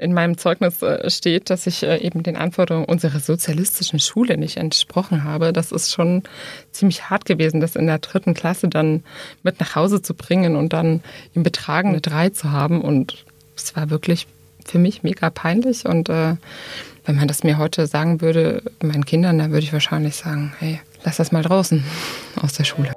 in meinem Zeugnis äh, steht, dass ich äh, eben den Anforderungen unserer sozialistischen Schule nicht entsprochen habe. Das ist schon ziemlich hart gewesen, das in der dritten Klasse dann mit nach Hause zu bringen und dann im Betragen eine drei zu haben. Und es war wirklich für mich mega peinlich. Und äh, wenn man das mir heute sagen würde, meinen Kindern, dann würde ich wahrscheinlich sagen, hey, lass das mal draußen aus der Schule.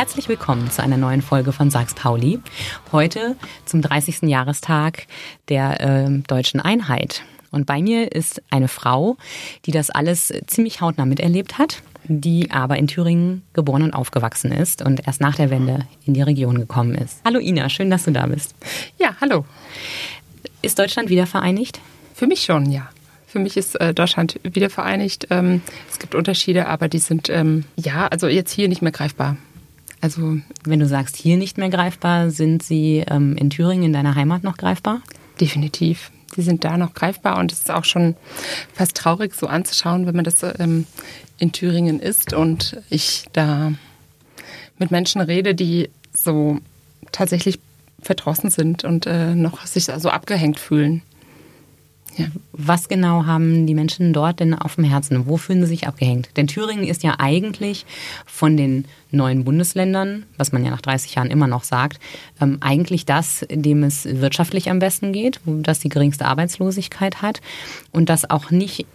Herzlich willkommen zu einer neuen Folge von Sachs Pauli. Heute zum 30. Jahrestag der äh, deutschen Einheit. Und bei mir ist eine Frau, die das alles ziemlich hautnah miterlebt hat, die aber in Thüringen geboren und aufgewachsen ist und erst nach der Wende in die Region gekommen ist. Hallo Ina, schön, dass du da bist. Ja, hallo. Ist Deutschland wieder vereinigt? Für mich schon, ja. Für mich ist äh, Deutschland wieder vereinigt. Ähm, es gibt Unterschiede, aber die sind ähm, ja, also jetzt hier nicht mehr greifbar. Also wenn du sagst, hier nicht mehr greifbar, sind sie ähm, in Thüringen, in deiner Heimat noch greifbar? Definitiv. Die sind da noch greifbar und es ist auch schon fast traurig so anzuschauen, wenn man das ähm, in Thüringen ist und ich da mit Menschen rede, die so tatsächlich verdrossen sind und äh, noch sich so abgehängt fühlen. Ja. Was genau haben die Menschen dort denn auf dem Herzen? Wo fühlen sie sich abgehängt? Denn Thüringen ist ja eigentlich von den neuen Bundesländern, was man ja nach 30 Jahren immer noch sagt, ähm, eigentlich das, dem es wirtschaftlich am besten geht, das die geringste Arbeitslosigkeit hat und das auch nicht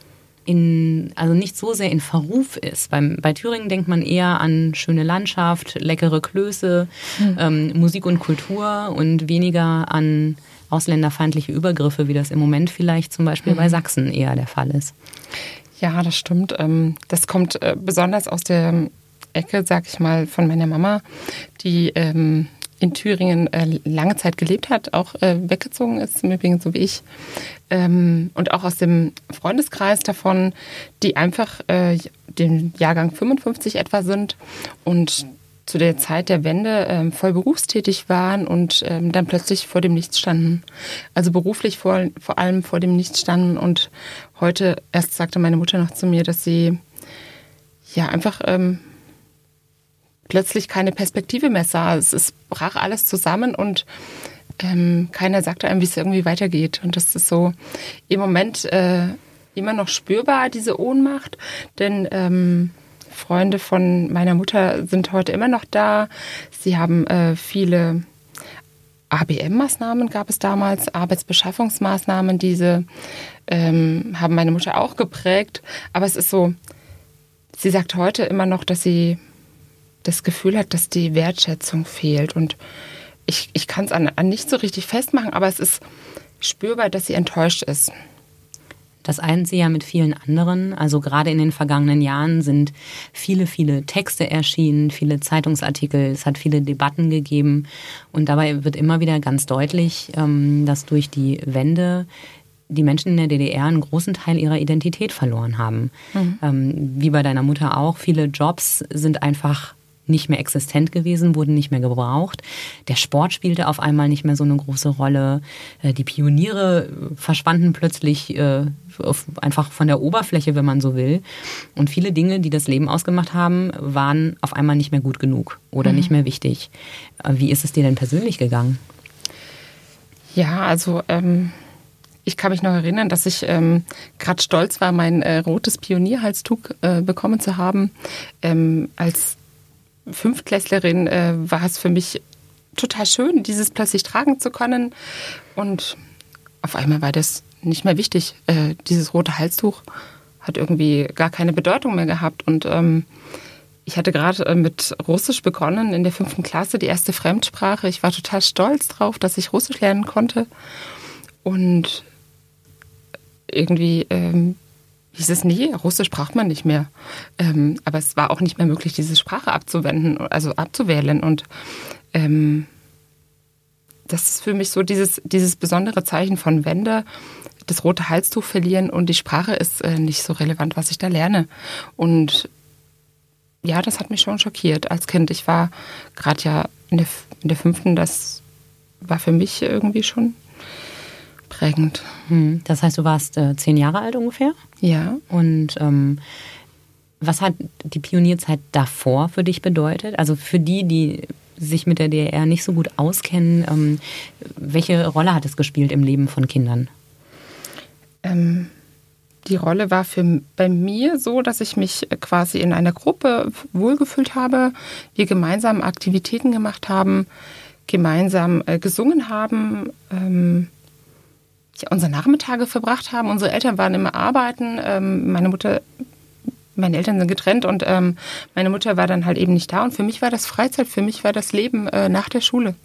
in, also nicht so sehr in Verruf ist. Beim, bei Thüringen denkt man eher an schöne Landschaft, leckere Klöße, hm. ähm, Musik und Kultur und weniger an ausländerfeindliche Übergriffe, wie das im Moment vielleicht zum Beispiel mhm. bei Sachsen eher der Fall ist. Ja, das stimmt. Ähm, das kommt äh, besonders aus der Ecke, sag ich mal, von meiner Mama, die ähm, in Thüringen äh, lange Zeit gelebt hat, auch äh, weggezogen ist, im Übrigen so wie ich. Ähm, und auch aus dem Freundeskreis davon, die einfach den Jahrgang 55 etwa sind und zu der Zeit der Wende ähm, voll berufstätig waren und ähm, dann plötzlich vor dem Nichts standen. Also beruflich vor, vor allem vor dem Nichts standen. Und heute erst sagte meine Mutter noch zu mir, dass sie ja einfach ähm, plötzlich keine Perspektive mehr sah. Es, es brach alles zusammen und ähm, keiner sagte einem, wie es irgendwie weitergeht. Und das ist so im Moment äh, immer noch spürbar, diese Ohnmacht. Denn ähm, Freunde von meiner Mutter sind heute immer noch da. Sie haben äh, viele ABM-Maßnahmen gab es damals, Arbeitsbeschaffungsmaßnahmen, diese ähm, haben meine Mutter auch geprägt. Aber es ist so, sie sagt heute immer noch, dass sie das Gefühl hat, dass die Wertschätzung fehlt. Und ich, ich kann es an, an nicht so richtig festmachen, aber es ist spürbar, dass sie enttäuscht ist. Das eint sie ja mit vielen anderen. Also gerade in den vergangenen Jahren sind viele, viele Texte erschienen, viele Zeitungsartikel, es hat viele Debatten gegeben. Und dabei wird immer wieder ganz deutlich, ähm, dass durch die Wende die Menschen in der DDR einen großen Teil ihrer Identität verloren haben. Mhm. Ähm, wie bei deiner Mutter auch. Viele Jobs sind einfach nicht mehr existent gewesen, wurden nicht mehr gebraucht. Der Sport spielte auf einmal nicht mehr so eine große Rolle. Äh, die Pioniere verschwanden plötzlich äh, einfach von der Oberfläche, wenn man so will. Und viele Dinge, die das Leben ausgemacht haben, waren auf einmal nicht mehr gut genug oder mhm. nicht mehr wichtig. Äh, wie ist es dir denn persönlich gegangen? Ja, also ähm, ich kann mich noch erinnern, dass ich ähm, gerade stolz war, mein äh, rotes Pionierhalstuch äh, bekommen zu haben, ähm, als Fünftklässlerin äh, war es für mich total schön, dieses plötzlich tragen zu können. Und auf einmal war das nicht mehr wichtig. Äh, dieses rote Halstuch hat irgendwie gar keine Bedeutung mehr gehabt. Und ähm, ich hatte gerade äh, mit Russisch begonnen in der fünften Klasse, die erste Fremdsprache. Ich war total stolz drauf, dass ich Russisch lernen konnte. Und irgendwie ähm, hieß es, nee, Russisch braucht man nicht mehr. Ähm, aber es war auch nicht mehr möglich, diese Sprache abzuwenden, also abzuwählen. Und ähm, das ist für mich so dieses, dieses besondere Zeichen von Wende, das rote Halstuch verlieren und die Sprache ist äh, nicht so relevant, was ich da lerne. Und ja, das hat mich schon schockiert als Kind. Ich war gerade ja in der, in der fünften, das war für mich irgendwie schon prägend. Hm. Das heißt, du warst äh, zehn Jahre alt ungefähr? Ja. Und ähm, was hat die Pionierzeit davor für dich bedeutet? Also für die, die sich mit der DDR nicht so gut auskennen, ähm, welche Rolle hat es gespielt im Leben von Kindern? Ähm, die Rolle war für bei mir so, dass ich mich quasi in einer Gruppe wohlgefühlt habe, wir gemeinsam Aktivitäten gemacht haben, gemeinsam äh, gesungen haben, ähm, ja, unsere Nachmittage verbracht haben. Unsere Eltern waren immer arbeiten. Ähm, meine Mutter, meine Eltern sind getrennt und ähm, meine Mutter war dann halt eben nicht da. Und für mich war das Freizeit, für mich war das Leben äh, nach der Schule.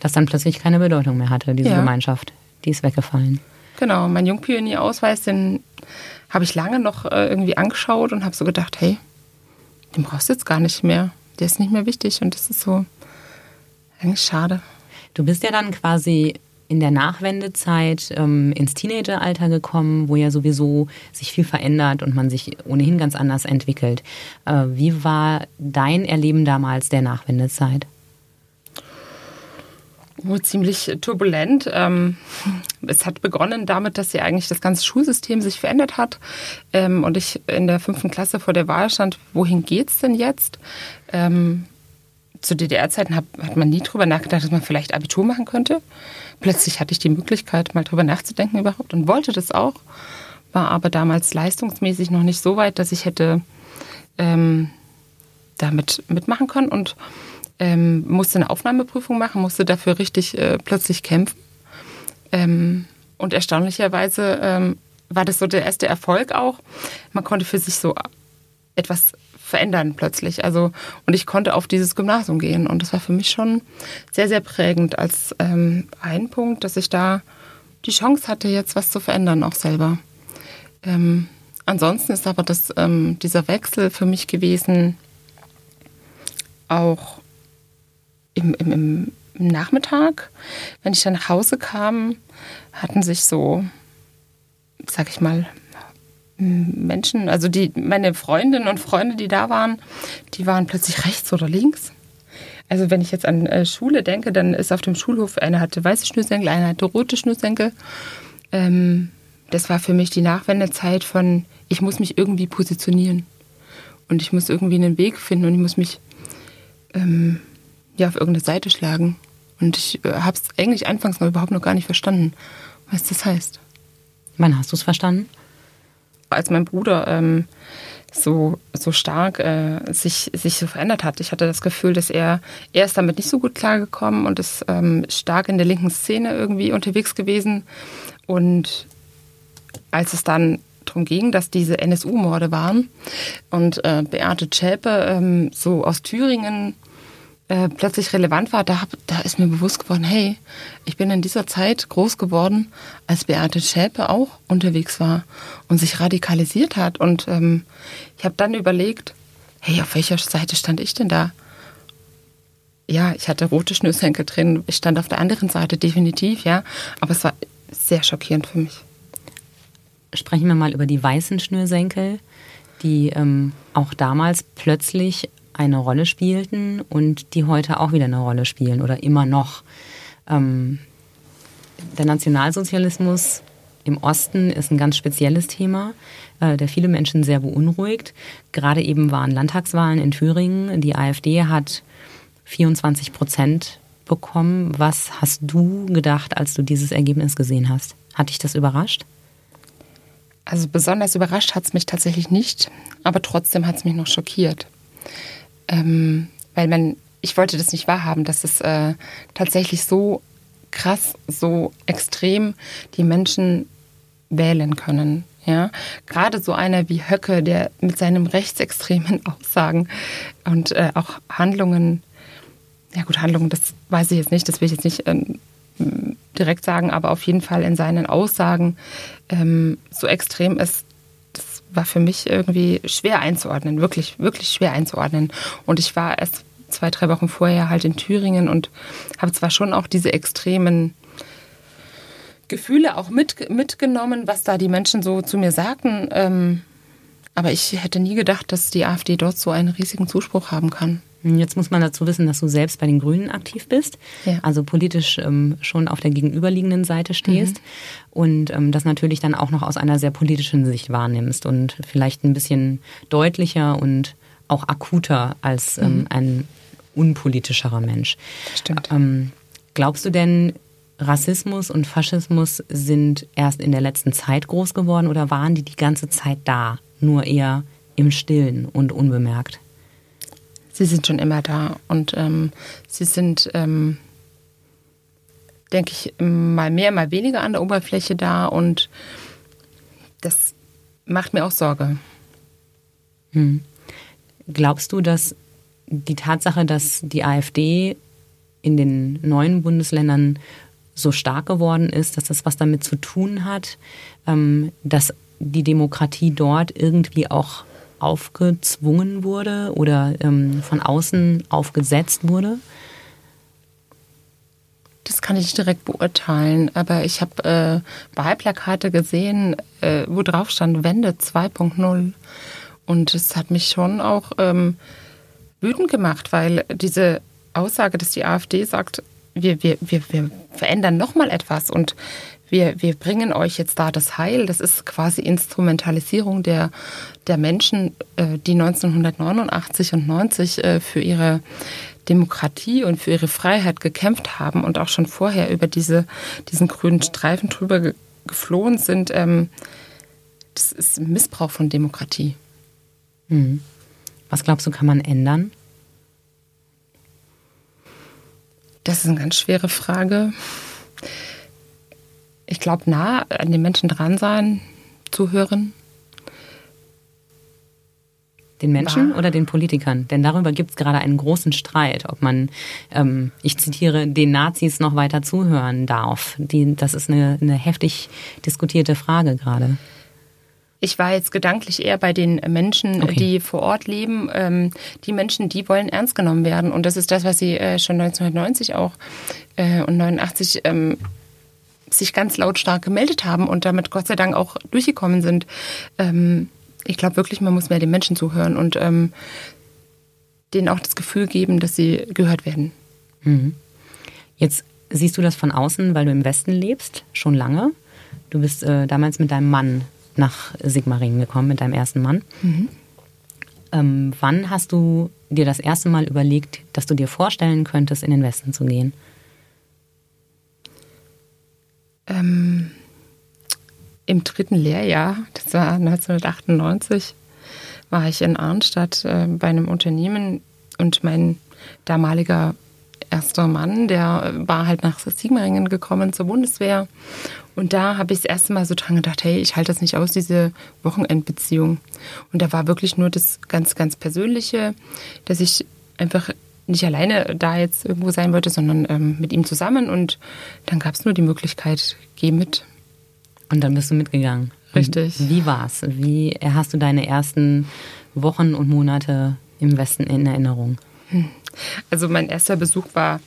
Das dann plötzlich keine Bedeutung mehr hatte, diese ja. Gemeinschaft. Die ist weggefallen. Genau, mein Jungpionierausweis, den habe ich lange noch äh, irgendwie angeschaut und habe so gedacht, hey, den brauchst du jetzt gar nicht mehr. Der ist nicht mehr wichtig und das ist so eigentlich schade. Du bist ja dann quasi in der Nachwendezeit ähm, ins Teenageralter gekommen, wo ja sowieso sich viel verändert und man sich ohnehin ganz anders entwickelt. Äh, wie war dein Erleben damals der Nachwendezeit? Oh, ziemlich turbulent. Ähm, es hat begonnen damit, dass ja eigentlich das ganze Schulsystem sich verändert hat ähm, und ich in der fünften Klasse vor der Wahl stand, wohin geht's denn jetzt? Ähm, zu DDR-Zeiten hat, hat man nie drüber nachgedacht, dass man vielleicht Abitur machen könnte. Plötzlich hatte ich die Möglichkeit, mal drüber nachzudenken überhaupt und wollte das auch, war aber damals leistungsmäßig noch nicht so weit, dass ich hätte ähm, damit mitmachen können und ähm, musste eine Aufnahmeprüfung machen, musste dafür richtig äh, plötzlich kämpfen. Ähm, und erstaunlicherweise ähm, war das so der erste Erfolg auch. Man konnte für sich so etwas verändern plötzlich. Also und ich konnte auf dieses Gymnasium gehen und das war für mich schon sehr sehr prägend als ähm, ein Punkt, dass ich da die Chance hatte jetzt was zu verändern auch selber. Ähm, ansonsten ist aber das ähm, dieser Wechsel für mich gewesen auch im, im, im Nachmittag, wenn ich dann nach Hause kam, hatten sich so, sag ich mal, Menschen, also die, meine Freundinnen und Freunde, die da waren, die waren plötzlich rechts oder links. Also wenn ich jetzt an äh, Schule denke, dann ist auf dem Schulhof, einer hatte weiße Schnürsenkel, einer hatte rote Schnürsenkel. Ähm, das war für mich die Nachwendezeit von, ich muss mich irgendwie positionieren. Und ich muss irgendwie einen Weg finden und ich muss mich ähm, ja, auf irgendeine Seite schlagen. Und ich äh, habe es eigentlich anfangs noch überhaupt noch gar nicht verstanden, was das heißt. Wann hast du es verstanden? Als mein Bruder ähm, so, so stark äh, sich, sich so verändert hat. Ich hatte das Gefühl, dass er, er ist damit nicht so gut klargekommen und ist ähm, stark in der linken Szene irgendwie unterwegs gewesen. Und als es dann darum ging, dass diese NSU-Morde waren und äh, Beate Zschäpe ähm, so aus Thüringen äh, plötzlich relevant war, da, hab, da ist mir bewusst geworden, hey, ich bin in dieser Zeit groß geworden, als Beate Schäpe auch unterwegs war und sich radikalisiert hat. Und ähm, ich habe dann überlegt, hey, auf welcher Seite stand ich denn da? Ja, ich hatte rote Schnürsenkel drin, ich stand auf der anderen Seite definitiv, ja, aber es war sehr schockierend für mich. Sprechen wir mal über die weißen Schnürsenkel, die ähm, auch damals plötzlich eine Rolle spielten und die heute auch wieder eine Rolle spielen oder immer noch. Ähm, der Nationalsozialismus im Osten ist ein ganz spezielles Thema, äh, der viele Menschen sehr beunruhigt. Gerade eben waren Landtagswahlen in Thüringen. Die AfD hat 24 Prozent bekommen. Was hast du gedacht, als du dieses Ergebnis gesehen hast? Hat dich das überrascht? Also besonders überrascht hat es mich tatsächlich nicht, aber trotzdem hat es mich noch schockiert ähm, weil man, ich wollte das nicht wahrhaben, dass es äh, tatsächlich so krass, so extrem die Menschen wählen können. Ja, gerade so einer wie Höcke, der mit seinen rechtsextremen Aussagen und äh, auch Handlungen, ja gut, Handlungen, das weiß ich jetzt nicht, das will ich jetzt nicht ähm, direkt sagen, aber auf jeden Fall in seinen Aussagen ähm, so extrem ist, war für mich irgendwie schwer einzuordnen, wirklich, wirklich schwer einzuordnen. Und ich war erst zwei, drei Wochen vorher halt in Thüringen und habe zwar schon auch diese extremen Gefühle auch mit, mitgenommen, was da die Menschen so zu mir sagten. Ähm, aber ich hätte nie gedacht, dass die AfD dort so einen riesigen Zuspruch haben kann. Jetzt muss man dazu wissen, dass du selbst bei den Grünen aktiv bist, ja. also politisch ähm, schon auf der gegenüberliegenden Seite stehst mhm. und ähm, das natürlich dann auch noch aus einer sehr politischen Sicht wahrnimmst und vielleicht ein bisschen deutlicher und auch akuter als ähm, mhm. ein unpolitischerer Mensch. Stimmt. Ähm, glaubst du denn, Rassismus und Faschismus sind erst in der letzten Zeit groß geworden oder waren die die ganze Zeit da, nur eher im Stillen und unbemerkt? Sie sind schon immer da und ähm, sie sind, ähm, denke ich, mal mehr, mal weniger an der Oberfläche da und das macht mir auch Sorge. Hm. Glaubst du, dass die Tatsache, dass die AfD in den neuen Bundesländern so stark geworden ist, dass das was damit zu tun hat, ähm, dass die Demokratie dort irgendwie auch aufgezwungen wurde oder ähm, von außen aufgesetzt wurde? Das kann ich direkt beurteilen, aber ich habe äh, Wahlplakate gesehen, äh, wo drauf stand Wende 2.0. Und es hat mich schon auch ähm, wütend gemacht, weil diese Aussage, dass die AfD sagt, wir, wir, wir, wir verändern nochmal etwas und wir, wir bringen euch jetzt da das Heil. Das ist quasi Instrumentalisierung der, der Menschen, äh, die 1989 und 90 äh, für ihre Demokratie und für ihre Freiheit gekämpft haben und auch schon vorher über diese, diesen grünen Streifen drüber geflohen sind. Ähm, das ist Missbrauch von Demokratie. Hm. Was glaubst du, kann man ändern? Das ist eine ganz schwere Frage. Ich glaube, nah an den Menschen dran sein, zuhören. Den Menschen War. oder den Politikern? Denn darüber gibt es gerade einen großen Streit, ob man, ähm, ich zitiere, den Nazis noch weiter zuhören darf. Die, das ist eine, eine heftig diskutierte Frage gerade. Ich war jetzt gedanklich eher bei den Menschen, okay. die vor Ort leben. Ähm, die Menschen, die wollen ernst genommen werden. Und das ist das, was sie äh, schon 1990 auch äh, und 89 ähm, sich ganz lautstark gemeldet haben und damit Gott sei Dank auch durchgekommen sind. Ähm, ich glaube wirklich, man muss mehr den Menschen zuhören und ähm, denen auch das Gefühl geben, dass sie gehört werden. Mhm. Jetzt siehst du das von außen, weil du im Westen lebst, schon lange. Du bist äh, damals mit deinem Mann nach Sigmaringen gekommen mit deinem ersten Mann. Mhm. Ähm, wann hast du dir das erste Mal überlegt, dass du dir vorstellen könntest, in den Westen zu gehen? Ähm, Im dritten Lehrjahr, das war 1998, war ich in Arnstadt äh, bei einem Unternehmen und mein damaliger erster Mann, der war halt nach Sigmaringen gekommen zur Bundeswehr und da habe ich das erste Mal so dran gedacht, hey, ich halte das nicht aus, diese Wochenendbeziehung. Und da war wirklich nur das ganz, ganz Persönliche, dass ich einfach nicht alleine da jetzt irgendwo sein wollte, sondern ähm, mit ihm zusammen. Und dann gab es nur die Möglichkeit, geh mit. Und dann bist du mitgegangen. Richtig. Wie war's? Wie hast du deine ersten Wochen und Monate im Westen in Erinnerung? Hm. Also mein erster Besuch war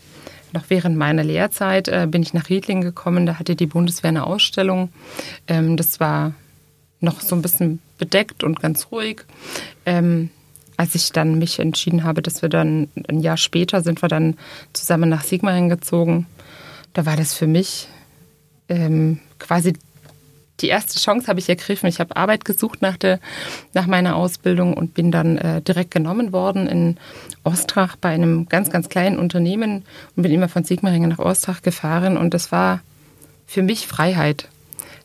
noch während meiner Lehrzeit äh, bin ich nach Riedling gekommen. Da hatte die Bundeswehr eine Ausstellung. Ähm, das war noch so ein bisschen bedeckt und ganz ruhig. Ähm, als ich dann mich entschieden habe, dass wir dann ein Jahr später sind wir dann zusammen nach Sigmaringen gezogen, da war das für mich ähm, quasi die erste Chance habe ich ergriffen. Ich habe Arbeit gesucht nach, der, nach meiner Ausbildung und bin dann äh, direkt genommen worden in Ostrach bei einem ganz, ganz kleinen Unternehmen und bin immer von Sigmaringen nach Ostrach gefahren. Und das war für mich Freiheit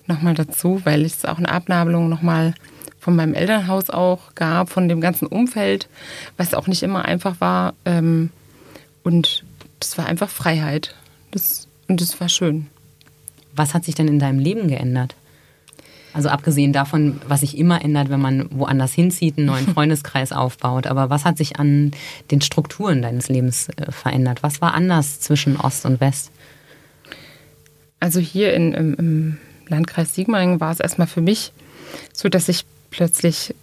nochmal dazu, weil es auch eine Abnabelung nochmal von meinem Elternhaus auch gab, von dem ganzen Umfeld, was auch nicht immer einfach war. Ähm, und das war einfach Freiheit. Das, und das war schön. Was hat sich denn in deinem Leben geändert? Also abgesehen davon, was sich immer ändert, wenn man woanders hinzieht, einen neuen Freundeskreis aufbaut. Aber was hat sich an den Strukturen deines Lebens äh, verändert? Was war anders zwischen Ost und West? Also hier in, im, im Landkreis Sigmaringen war es erstmal für mich so, dass ich plötzlich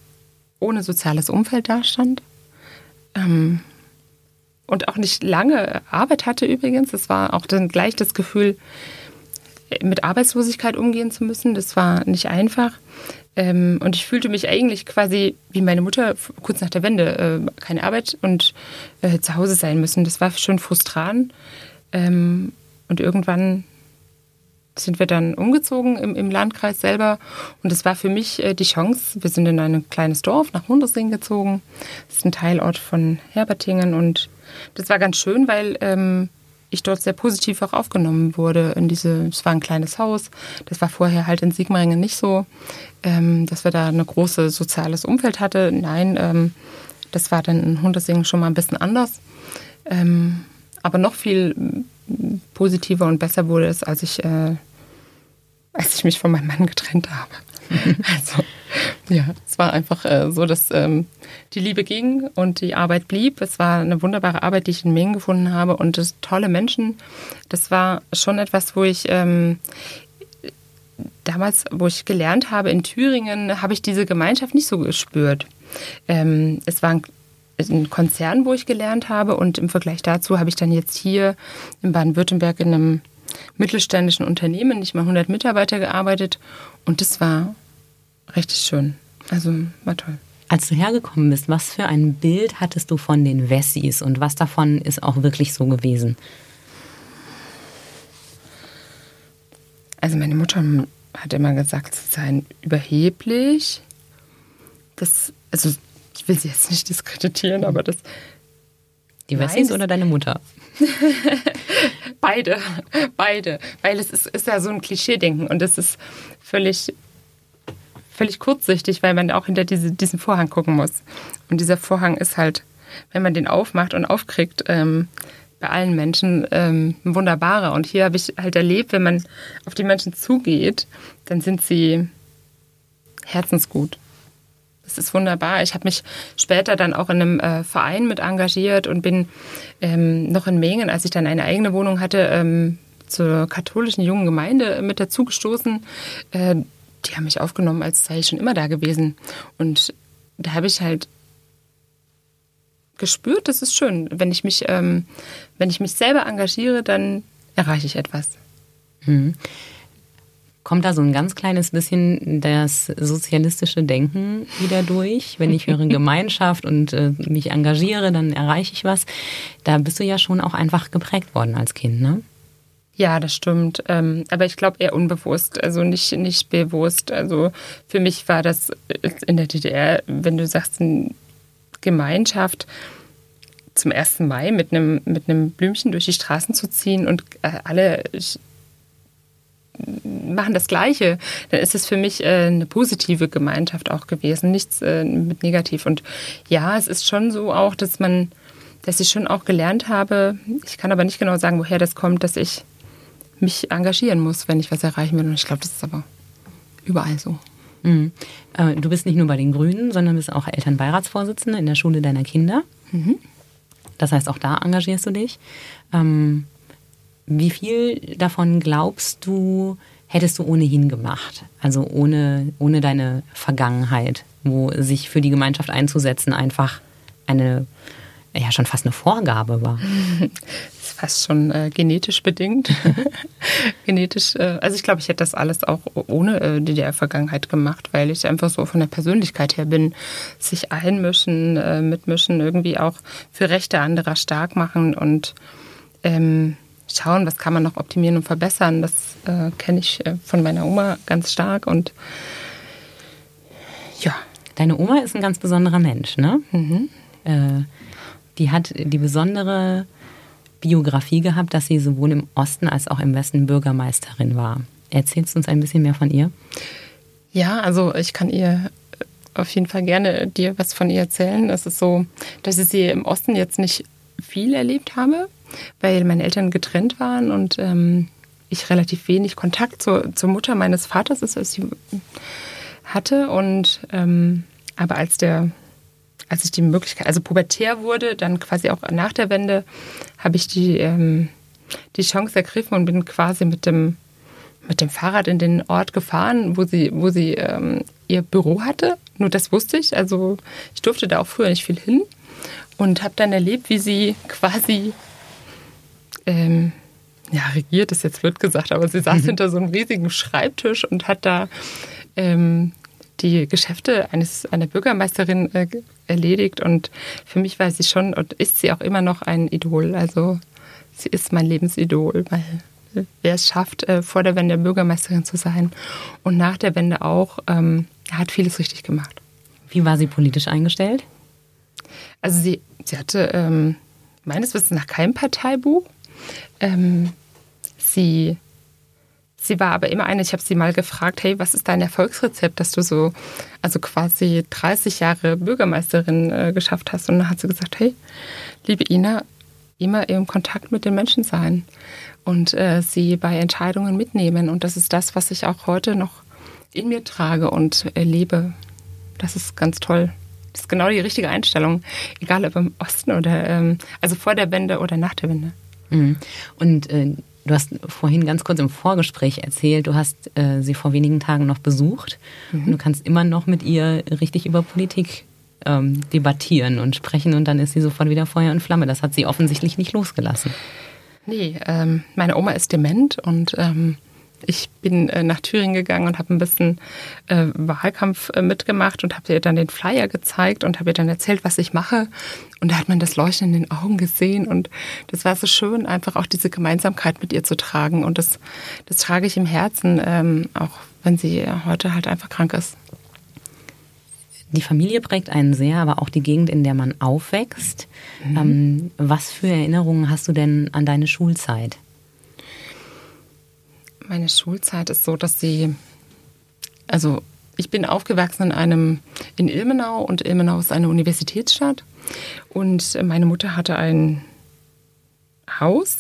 ohne soziales Umfeld dastand. Ähm, und auch nicht lange Arbeit hatte übrigens. Es war auch dann gleich das Gefühl, mit Arbeitslosigkeit umgehen zu müssen. Das war nicht einfach. Ähm, und ich fühlte mich eigentlich quasi wie meine Mutter kurz nach der Wende, äh, keine Arbeit und äh, zu Hause sein müssen. Das war schon frustrant. Ähm, und irgendwann sind wir dann umgezogen im, im Landkreis selber. Und es war für mich äh, die Chance. Wir sind in ein kleines Dorf nach Hundersing gezogen. Das ist ein Teilort von Herbertingen. Und das war ganz schön, weil ähm, ich dort sehr positiv auch aufgenommen wurde. In diese, es war ein kleines Haus. Das war vorher halt in Sigmaringen nicht so, ähm, dass wir da ein großes soziales Umfeld hatte. Nein, ähm, das war dann in Hundersingen schon mal ein bisschen anders. Ähm, aber noch viel positiver und besser wurde es, als ich, äh, als ich mich von meinem Mann getrennt habe. also ja, es war einfach äh, so, dass ähm, die Liebe ging und die Arbeit blieb. Es war eine wunderbare Arbeit, die ich in Mengen gefunden habe und das tolle Menschen. Das war schon etwas, wo ich ähm, damals, wo ich gelernt habe in Thüringen, habe ich diese Gemeinschaft nicht so gespürt. Ähm, es war ein ein Konzern, wo ich gelernt habe und im Vergleich dazu habe ich dann jetzt hier in Baden-Württemberg in einem mittelständischen Unternehmen, nicht mal 100 Mitarbeiter gearbeitet und das war richtig schön. Also war toll. Als du hergekommen bist, was für ein Bild hattest du von den Wessis und was davon ist auch wirklich so gewesen? Also meine Mutter hat immer gesagt, sie seien überheblich. Das, also ich will sie jetzt nicht diskreditieren, aber das. Die Wessis oder deine Mutter? beide, beide. Weil es ist, ist ja so ein Klischee-Denken und es ist völlig, völlig kurzsichtig, weil man auch hinter diese, diesen Vorhang gucken muss. Und dieser Vorhang ist halt, wenn man den aufmacht und aufkriegt, ähm, bei allen Menschen ähm, ein wunderbarer. Und hier habe ich halt erlebt, wenn man auf die Menschen zugeht, dann sind sie herzensgut. Das ist wunderbar. Ich habe mich später dann auch in einem äh, Verein mit engagiert und bin ähm, noch in Mengen, als ich dann eine eigene Wohnung hatte, ähm, zur katholischen jungen Gemeinde mit dazugestoßen. Äh, die haben mich aufgenommen, als sei ich schon immer da gewesen. Und da habe ich halt gespürt, das ist schön. Wenn ich mich, ähm, wenn ich mich selber engagiere, dann erreiche ich etwas. Mhm kommt da so ein ganz kleines bisschen das sozialistische Denken wieder durch. Wenn ich höre Gemeinschaft und äh, mich engagiere, dann erreiche ich was. Da bist du ja schon auch einfach geprägt worden als Kind, ne? Ja, das stimmt. Ähm, aber ich glaube eher unbewusst, also nicht, nicht bewusst. Also für mich war das in der DDR, wenn du sagst, eine Gemeinschaft, zum 1. Mai mit einem, mit einem Blümchen durch die Straßen zu ziehen und äh, alle machen das Gleiche, dann ist es für mich äh, eine positive Gemeinschaft auch gewesen, nichts äh, mit negativ. Und ja, es ist schon so auch, dass man, dass ich schon auch gelernt habe, ich kann aber nicht genau sagen, woher das kommt, dass ich mich engagieren muss, wenn ich was erreichen will. Und ich glaube, das ist aber überall so. Mhm. Äh, du bist nicht nur bei den Grünen, sondern bist auch Elternbeiratsvorsitzende in der Schule deiner Kinder. Mhm. Das heißt, auch da engagierst du dich. Ähm, wie viel davon glaubst du, hättest du ohnehin gemacht? Also ohne, ohne deine Vergangenheit, wo sich für die Gemeinschaft einzusetzen einfach eine, ja schon fast eine Vorgabe war. Das ist fast schon äh, genetisch bedingt. genetisch, äh, also ich glaube, ich hätte das alles auch ohne äh, DDR-Vergangenheit gemacht, weil ich einfach so von der Persönlichkeit her bin. Sich einmischen, äh, mitmischen, irgendwie auch für Rechte anderer stark machen und ähm, schauen, was kann man noch optimieren und verbessern. Das äh, kenne ich äh, von meiner Oma ganz stark und ja. Deine Oma ist ein ganz besonderer Mensch, ne? Mhm. Äh, die hat die besondere Biografie gehabt, dass sie sowohl im Osten als auch im Westen Bürgermeisterin war. Erzählst du uns ein bisschen mehr von ihr? Ja, also ich kann ihr auf jeden Fall gerne dir was von ihr erzählen. Es ist so, dass ich sie im Osten jetzt nicht viel erlebt habe weil meine Eltern getrennt waren und ähm, ich relativ wenig Kontakt zur, zur Mutter meines Vaters ist, als ich hatte. Und ähm, aber als der, als ich die Möglichkeit, also pubertär wurde, dann quasi auch nach der Wende, habe ich die, ähm, die Chance ergriffen und bin quasi mit dem mit dem Fahrrad in den Ort gefahren, wo sie, wo sie ähm, ihr Büro hatte. Nur das wusste ich. Also ich durfte da auch früher nicht viel hin und habe dann erlebt, wie sie quasi ähm, ja, regiert ist jetzt blöd gesagt, aber sie saß mhm. hinter so einem riesigen Schreibtisch und hat da ähm, die Geschäfte eines, einer Bürgermeisterin äh, erledigt. Und für mich war sie schon und ist sie auch immer noch ein Idol. Also sie ist mein Lebensidol, weil äh, wer es schafft, äh, vor der Wende Bürgermeisterin zu sein und nach der Wende auch, ähm, hat vieles richtig gemacht. Wie war sie politisch eingestellt? Also sie, sie hatte ähm, meines Wissens nach kein Parteibuch. Ähm, sie, sie war aber immer eine, ich habe sie mal gefragt, hey, was ist dein Erfolgsrezept, dass du so, also quasi 30 Jahre Bürgermeisterin äh, geschafft hast? Und dann hat sie gesagt, hey, liebe Ina, immer im Kontakt mit den Menschen sein und äh, sie bei Entscheidungen mitnehmen. Und das ist das, was ich auch heute noch in mir trage und erlebe. Das ist ganz toll. Das ist genau die richtige Einstellung, egal ob im Osten oder ähm, also vor der Wende oder nach der Wende. Mhm. Und äh, du hast vorhin ganz kurz im Vorgespräch erzählt, du hast äh, sie vor wenigen Tagen noch besucht mhm. und du kannst immer noch mit ihr richtig über Politik ähm, debattieren und sprechen und dann ist sie sofort wieder Feuer und Flamme. Das hat sie offensichtlich nicht losgelassen. Nee, ähm, meine Oma ist dement und ähm, ich bin äh, nach Thüringen gegangen und habe ein bisschen äh, Wahlkampf äh, mitgemacht und habe ihr dann den Flyer gezeigt und habe ihr dann erzählt, was ich mache. Und da hat man das Leuchten in den Augen gesehen und das war so schön, einfach auch diese Gemeinsamkeit mit ihr zu tragen. Und das, das trage ich im Herzen, ähm, auch wenn sie heute halt einfach krank ist. Die Familie prägt einen sehr, aber auch die Gegend, in der man aufwächst. Mhm. Ähm, was für Erinnerungen hast du denn an deine Schulzeit? Meine Schulzeit ist so, dass sie, also ich bin aufgewachsen in einem, in Ilmenau und Ilmenau ist eine Universitätsstadt und meine Mutter hatte ein Haus,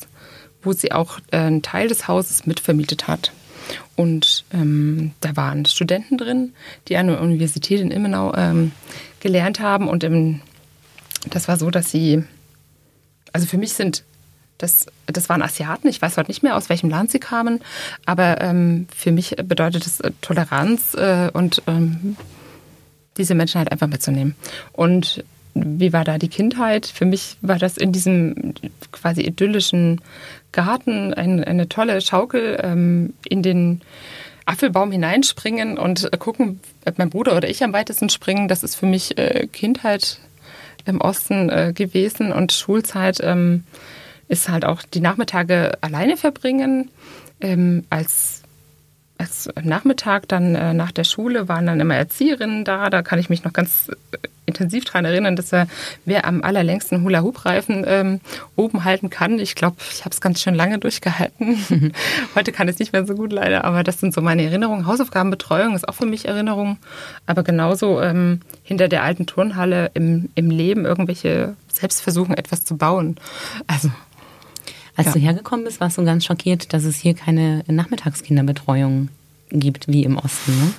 wo sie auch einen Teil des Hauses mitvermietet hat. Und ähm, da waren Studenten drin, die an der Universität in Ilmenau ähm, gelernt haben. Und im, das war so, dass sie, also für mich sind das, das waren Asiaten. Ich weiß heute nicht mehr, aus welchem Land sie kamen. Aber ähm, für mich bedeutet es äh, Toleranz äh, und ähm, diese Menschen halt einfach mitzunehmen. Und wie war da die Kindheit? Für mich war das in diesem quasi idyllischen Garten ein, eine tolle Schaukel ähm, in den Apfelbaum hineinspringen und gucken, ob mein Bruder oder ich am weitesten springen. Das ist für mich äh, Kindheit im Osten äh, gewesen und Schulzeit. Ähm, ist halt auch die Nachmittage alleine verbringen. Ähm, als, als Nachmittag dann äh, nach der Schule waren dann immer Erzieherinnen da. Da kann ich mich noch ganz äh, intensiv daran erinnern, dass er, wer am allerlängsten Hula-Hoop-Reifen ähm, oben halten kann. Ich glaube, ich habe es ganz schön lange durchgehalten. Heute kann es nicht mehr so gut leider, aber das sind so meine Erinnerungen. Hausaufgabenbetreuung ist auch für mich Erinnerung. Aber genauso ähm, hinter der alten Turnhalle im, im Leben irgendwelche Selbstversuchen, etwas zu bauen. Also als ja. du hergekommen bist, warst du ganz schockiert, dass es hier keine Nachmittagskinderbetreuung gibt wie im Osten, ne?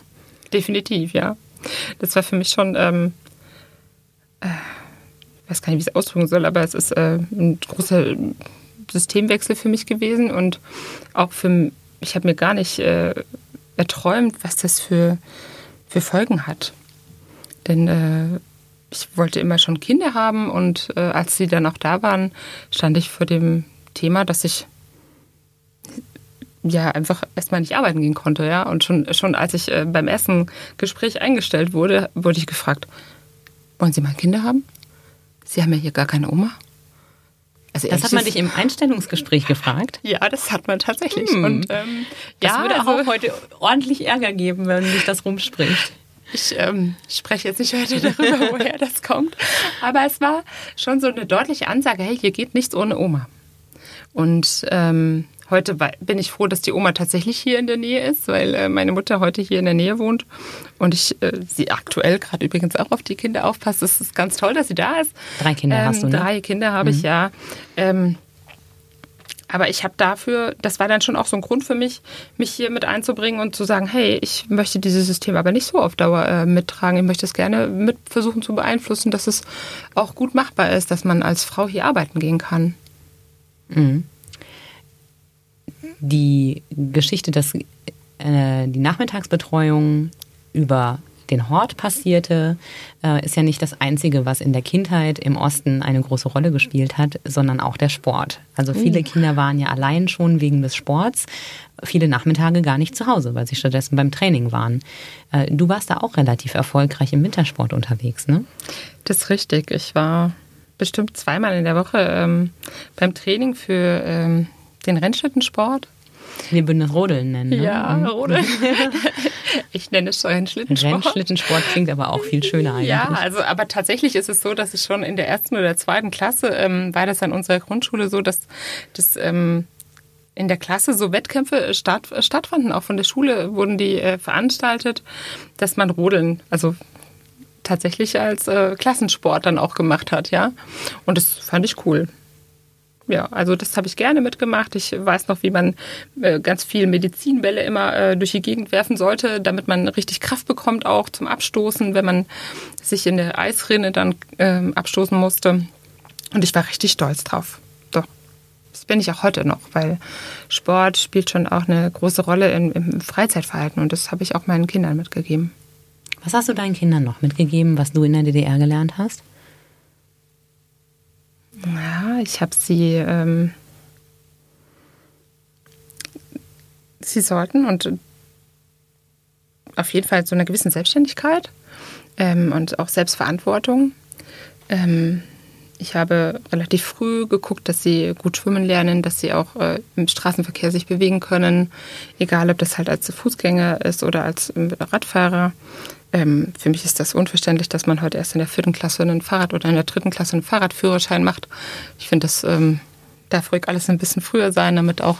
Definitiv, ja. Das war für mich schon, ähm, äh, ich weiß gar nicht, wie ich es ausdrücken soll, aber es ist äh, ein großer Systemwechsel für mich gewesen und auch für, ich habe mir gar nicht äh, erträumt, was das für, für Folgen hat. Denn äh, ich wollte immer schon Kinder haben und äh, als sie dann auch da waren, stand ich vor dem Thema, dass ich ja einfach erstmal nicht arbeiten gehen konnte, ja. Und schon, schon als ich äh, beim ersten Gespräch eingestellt wurde, wurde ich gefragt, wollen Sie mal Kinder haben? Sie haben ja hier gar keine Oma. Also das hat man dich im Einstellungsgespräch gefragt? Ja, das hat man tatsächlich. Hm. Und ähm, das ja, würde also, auch heute ordentlich Ärger geben, wenn sich das rumspricht. Ich ähm, spreche jetzt nicht weiter darüber, woher das kommt. Aber es war schon so eine deutliche Ansage, hey, hier geht nichts ohne Oma. Und ähm, heute bin ich froh, dass die Oma tatsächlich hier in der Nähe ist, weil äh, meine Mutter heute hier in der Nähe wohnt und ich äh, sie aktuell gerade übrigens auch auf die Kinder aufpasst. Es ist ganz toll, dass sie da ist. Drei Kinder ähm, hast du, ne? Drei Kinder habe mhm. ich, ja. Ähm, aber ich habe dafür, das war dann schon auch so ein Grund für mich, mich hier mit einzubringen und zu sagen, hey, ich möchte dieses System aber nicht so auf Dauer äh, mittragen. Ich möchte es gerne mit versuchen zu beeinflussen, dass es auch gut machbar ist, dass man als Frau hier arbeiten gehen kann. Mhm. Die Geschichte, dass äh, die Nachmittagsbetreuung über den Hort passierte, äh, ist ja nicht das Einzige, was in der Kindheit im Osten eine große Rolle gespielt hat, sondern auch der Sport. Also viele uh. Kinder waren ja allein schon wegen des Sports viele Nachmittage gar nicht zu Hause, weil sie stattdessen beim Training waren. Äh, du warst da auch relativ erfolgreich im Wintersport unterwegs, ne? Das ist richtig. Ich war bestimmt zweimal in der Woche ähm, beim Training für ähm, den Rennschlittensport. Wir würden das Rodeln nennen. Ne? Ja. Rodeln. ich nenne es Rennschlittensport. Rennschlittensport klingt aber auch viel schöner eigentlich. Ja, also aber tatsächlich ist es so, dass es schon in der ersten oder zweiten Klasse ähm, war das an unserer Grundschule so, dass das ähm, in der Klasse so Wettkämpfe statt, stattfanden. Auch von der Schule wurden die äh, veranstaltet, dass man Rodeln, also tatsächlich als äh, Klassensport dann auch gemacht hat, ja. Und das fand ich cool. Ja, also das habe ich gerne mitgemacht. Ich weiß noch, wie man äh, ganz viel Medizinbälle immer äh, durch die Gegend werfen sollte, damit man richtig Kraft bekommt, auch zum Abstoßen, wenn man sich in der Eisrinne dann ähm, abstoßen musste. Und ich war richtig stolz drauf. Doch. Das bin ich auch heute noch, weil Sport spielt schon auch eine große Rolle im, im Freizeitverhalten und das habe ich auch meinen Kindern mitgegeben. Was hast du deinen Kindern noch mitgegeben, was du in der DDR gelernt hast? Ja, ich habe sie. Ähm, sie sollten und auf jeden Fall so eine gewisse Selbstständigkeit ähm, und auch Selbstverantwortung. Ähm, ich habe relativ früh geguckt, dass sie gut schwimmen lernen, dass sie auch äh, im Straßenverkehr sich bewegen können, egal ob das halt als Fußgänger ist oder als Radfahrer. Ähm, für mich ist das unverständlich, dass man heute erst in der vierten Klasse ein Fahrrad oder in der dritten Klasse einen Fahrradführerschein macht. Ich finde, das ähm, darf ruhig alles ein bisschen früher sein, damit auch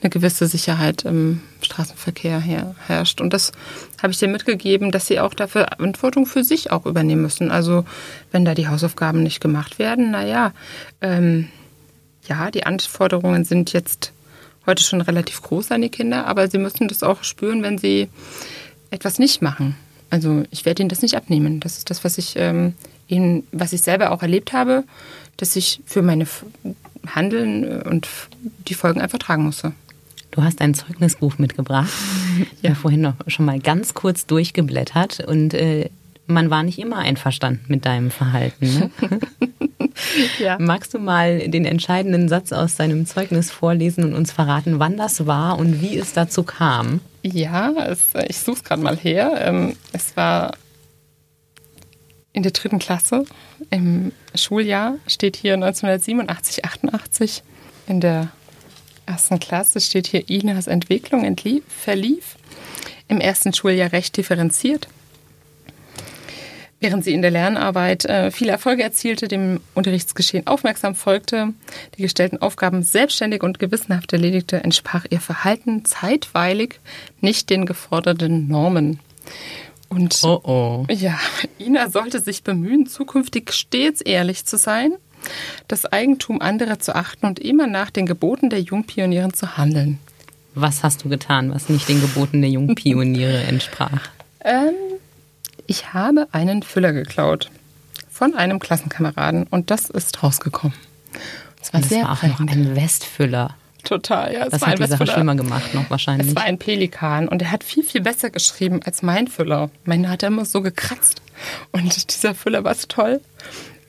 eine gewisse Sicherheit im Straßenverkehr her herrscht. Und das habe ich dir mitgegeben, dass sie auch dafür Verantwortung für sich auch übernehmen müssen. Also wenn da die Hausaufgaben nicht gemacht werden, naja, ähm, ja, die Anforderungen sind jetzt heute schon relativ groß an die Kinder, aber sie müssen das auch spüren, wenn sie etwas nicht machen. Also ich werde ihnen das nicht abnehmen. Das ist das, was ich ähm, ihnen, was ich selber auch erlebt habe, dass ich für meine Handeln äh, und die Folgen einfach tragen musste. Du hast ein Zeugnisbuch mitgebracht. ja, vorhin noch schon mal ganz kurz durchgeblättert und äh, man war nicht immer einverstanden mit deinem Verhalten. Ne? ja. Magst du mal den entscheidenden Satz aus deinem Zeugnis vorlesen und uns verraten, wann das war und wie es dazu kam? Ja, es, ich suche es gerade mal her. Ähm, es war in der dritten Klasse im Schuljahr, steht hier 1987, 88. In der ersten Klasse steht hier Inas Entwicklung entlief, verlief. Im ersten Schuljahr recht differenziert. Während sie in der Lernarbeit äh, viele Erfolge erzielte, dem Unterrichtsgeschehen aufmerksam folgte, die gestellten Aufgaben selbstständig und gewissenhaft erledigte, entsprach ihr Verhalten zeitweilig nicht den geforderten Normen. Und oh oh. ja, Ina sollte sich bemühen, zukünftig stets ehrlich zu sein, das Eigentum anderer zu achten und immer nach den Geboten der Jungpionieren zu handeln. Was hast du getan, was nicht den Geboten der Jungpioniere entsprach? Ähm, ich habe einen Füller geklaut von einem Klassenkameraden und das ist rausgekommen. Das war, das sehr war auch noch ein Westfüller. Total, ja. Das hat die Sache schlimmer gemacht noch wahrscheinlich. Es war ein Pelikan und er hat viel, viel besser geschrieben als mein Füller. Meiner hat er immer so gekratzt und dieser Füller war so toll.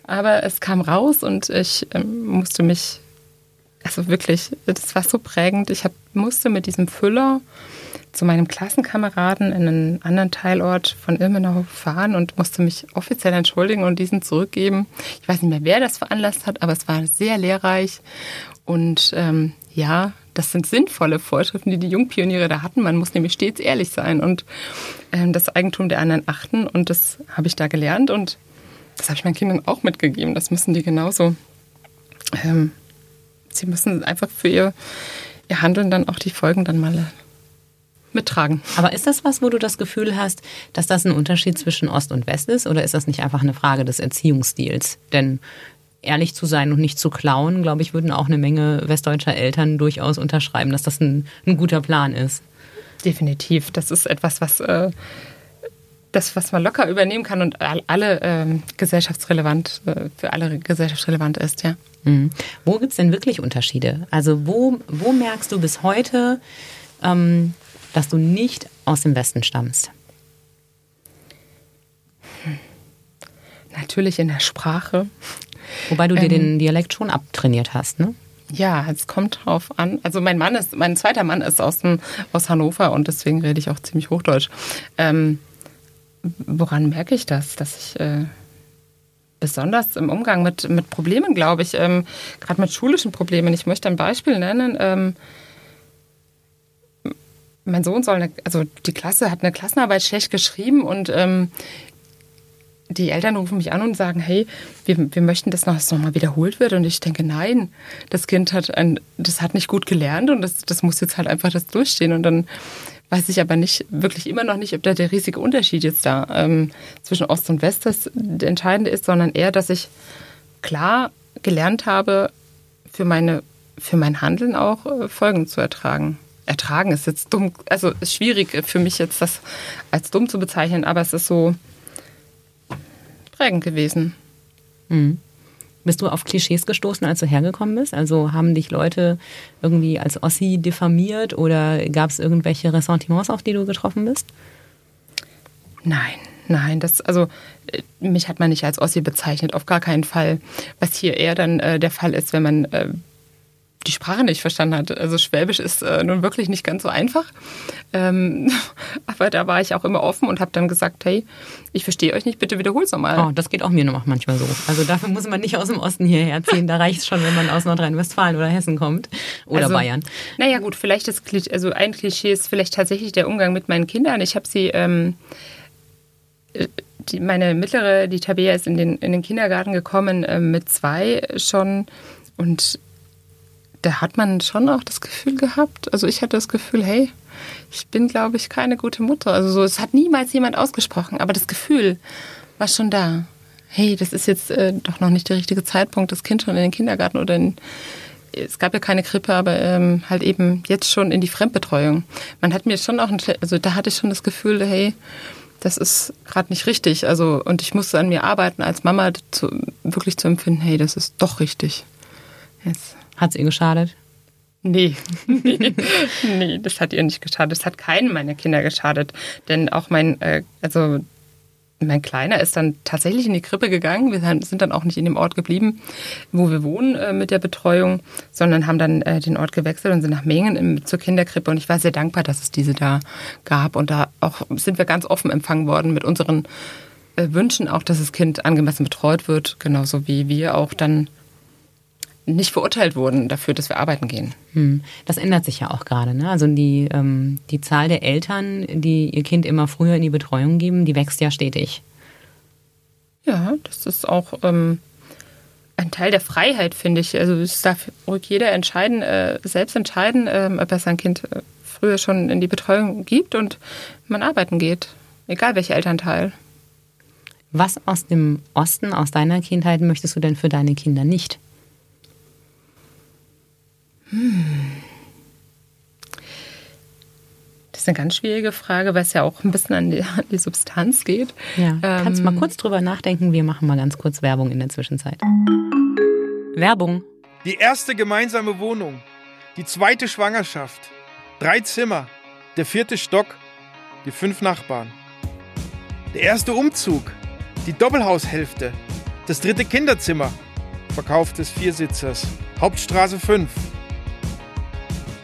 Aber es kam raus und ich ähm, musste mich, also wirklich, das war so prägend. Ich hab, musste mit diesem Füller zu meinem Klassenkameraden in einen anderen Teilort von Ilmenau fahren und musste mich offiziell entschuldigen und diesen zurückgeben. Ich weiß nicht mehr, wer das veranlasst hat, aber es war sehr lehrreich. Und ähm, ja, das sind sinnvolle Vorschriften, die die Jungpioniere da hatten. Man muss nämlich stets ehrlich sein und ähm, das Eigentum der anderen achten. Und das habe ich da gelernt und das habe ich meinen Kindern auch mitgegeben. Das müssen die genauso. Ähm, sie müssen einfach für ihr, ihr Handeln dann auch die Folgen dann mal mittragen. Aber ist das was, wo du das Gefühl hast, dass das ein Unterschied zwischen Ost und West ist? Oder ist das nicht einfach eine Frage des Erziehungsstils? Denn ehrlich zu sein und nicht zu klauen, glaube ich, würden auch eine Menge westdeutscher Eltern durchaus unterschreiben, dass das ein, ein guter Plan ist. Definitiv. Das ist etwas, was, äh, das, was man locker übernehmen kann und alle äh, gesellschaftsrelevant, äh, für alle gesellschaftsrelevant ist, ja. Mhm. Wo gibt es denn wirklich Unterschiede? Also wo, wo merkst du bis heute, ähm, dass du nicht aus dem Westen stammst? natürlich in der Sprache. Wobei du dir ähm, den Dialekt schon abtrainiert hast, ne? Ja, es kommt drauf an. Also mein Mann ist, mein zweiter Mann ist aus, dem, aus Hannover und deswegen rede ich auch ziemlich Hochdeutsch. Ähm, woran merke ich das? Dass ich äh, besonders im Umgang mit, mit Problemen, glaube ich, ähm, gerade mit schulischen Problemen. Ich möchte ein Beispiel nennen. Ähm, mein Sohn soll, eine, also die Klasse hat eine Klassenarbeit schlecht geschrieben und ähm, die Eltern rufen mich an und sagen, hey, wir, wir möchten, dass das nochmal wiederholt wird. Und ich denke, nein, das Kind hat ein, das hat nicht gut gelernt und das, das muss jetzt halt einfach das durchstehen. Und dann weiß ich aber nicht, wirklich immer noch nicht, ob da der riesige Unterschied jetzt da ähm, zwischen Ost und West das Entscheidende ist, sondern eher, dass ich klar gelernt habe, für meine, für mein Handeln auch äh, Folgen zu ertragen ertragen ist jetzt dumm, also ist schwierig für mich jetzt das als dumm zu bezeichnen, aber es ist so prägend gewesen. Mhm. Bist du auf Klischees gestoßen, als du hergekommen bist? Also haben dich Leute irgendwie als Ossi diffamiert oder gab es irgendwelche Ressentiments, auf die du getroffen bist? Nein, nein, das also äh, mich hat man nicht als Ossi bezeichnet, auf gar keinen Fall. Was hier eher dann äh, der Fall ist, wenn man äh, die Sprache nicht verstanden hat. Also Schwäbisch ist äh, nun wirklich nicht ganz so einfach. Ähm, aber da war ich auch immer offen und habe dann gesagt, hey, ich verstehe euch nicht, bitte wiederhol's nochmal. Oh, das geht auch mir noch manchmal so. Also dafür muss man nicht aus dem Osten hierher ziehen. Da reicht es schon, wenn man aus Nordrhein-Westfalen oder Hessen kommt. Oder also, Bayern. Naja gut, vielleicht ist also ein Klischee ist vielleicht tatsächlich der Umgang mit meinen Kindern. Ich habe sie ähm, äh, die, meine mittlere, die Tabea, ist in den, in den Kindergarten gekommen äh, mit zwei schon und da hat man schon auch das Gefühl gehabt, also ich hatte das Gefühl, hey, ich bin, glaube ich, keine gute Mutter. Also so, es hat niemals jemand ausgesprochen, aber das Gefühl war schon da. Hey, das ist jetzt äh, doch noch nicht der richtige Zeitpunkt, das Kind schon in den Kindergarten oder in, es gab ja keine Krippe, aber ähm, halt eben jetzt schon in die Fremdbetreuung. Man hat mir schon auch, ein, also da hatte ich schon das Gefühl, hey, das ist gerade nicht richtig. Also und ich musste an mir arbeiten als Mama, zu, wirklich zu empfinden, hey, das ist doch richtig. Jetzt hat es ihr geschadet? Nee. nee, das hat ihr nicht geschadet. Das hat keinen meiner Kinder geschadet. Denn auch mein, äh, also mein Kleiner ist dann tatsächlich in die Krippe gegangen. Wir sind dann auch nicht in dem Ort geblieben, wo wir wohnen äh, mit der Betreuung, sondern haben dann äh, den Ort gewechselt und sind nach Mengen im, zur Kinderkrippe. Und ich war sehr dankbar, dass es diese da gab. Und da auch sind wir ganz offen empfangen worden mit unseren äh, Wünschen, auch dass das Kind angemessen betreut wird, genauso wie wir auch dann nicht verurteilt wurden dafür, dass wir arbeiten gehen. Hm. Das ändert sich ja auch gerade. Ne? Also die, ähm, die Zahl der Eltern, die ihr Kind immer früher in die Betreuung geben, die wächst ja stetig. Ja, das ist auch ähm, ein Teil der Freiheit, finde ich. Also es darf ruhig jeder entscheiden, äh, selbst entscheiden, äh, ob er sein Kind äh, früher schon in die Betreuung gibt und man arbeiten geht. Egal welcher Elternteil. Was aus dem Osten, aus deiner Kindheit möchtest du denn für deine Kinder nicht? Hm. Das ist eine ganz schwierige Frage, weil es ja auch ein bisschen an die, an die Substanz geht. Ja. Ähm, Kannst du mal kurz drüber nachdenken? Wir machen mal ganz kurz Werbung in der Zwischenzeit. Werbung. Die erste gemeinsame Wohnung, die zweite Schwangerschaft, drei Zimmer, der vierte Stock, die fünf Nachbarn. Der erste Umzug, die Doppelhaushälfte, das dritte Kinderzimmer, Verkauf des Viersitzers, Hauptstraße 5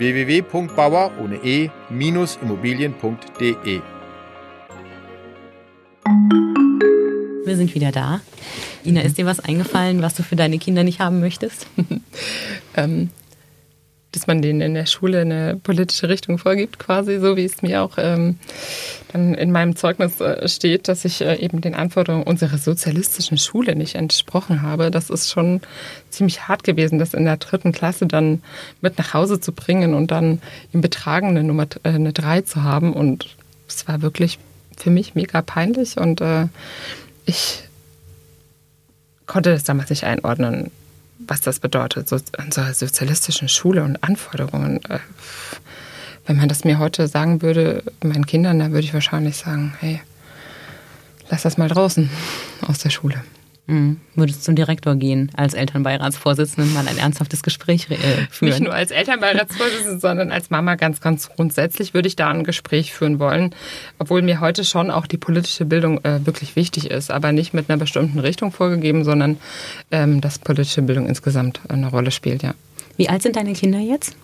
www.bauer ohne e-immobilien.de. Wir sind wieder da. Ina, ist dir was eingefallen, was du für deine Kinder nicht haben möchtest? ähm, dass man denen in der Schule eine politische Richtung vorgibt, quasi, so wie es mir auch ähm, dann in meinem Zeugnis äh, steht, dass ich äh, eben den Anforderungen unserer sozialistischen Schule nicht entsprochen habe. Das ist schon ziemlich hart gewesen, das in der dritten Klasse dann mit nach Hause zu bringen und dann im Betragen eine Nummer äh, eine 3 zu haben. Und es war wirklich für mich mega peinlich und äh, ich konnte das damals nicht einordnen, was das bedeutet, so einer sozialistischen Schule und Anforderungen. Äh, wenn man das mir heute sagen würde, meinen Kindern, dann würde ich wahrscheinlich sagen, hey, lass das mal draußen aus der Schule. Mhm. Würdest zum Direktor gehen, als Elternbeiratsvorsitzende mal ein ernsthaftes Gespräch äh, führen? Nicht nur als Elternbeiratsvorsitzende, sondern als Mama ganz, ganz grundsätzlich würde ich da ein Gespräch führen wollen, obwohl mir heute schon auch die politische Bildung äh, wirklich wichtig ist, aber nicht mit einer bestimmten Richtung vorgegeben, sondern ähm, dass politische Bildung insgesamt eine Rolle spielt, ja. Wie alt sind deine Kinder jetzt?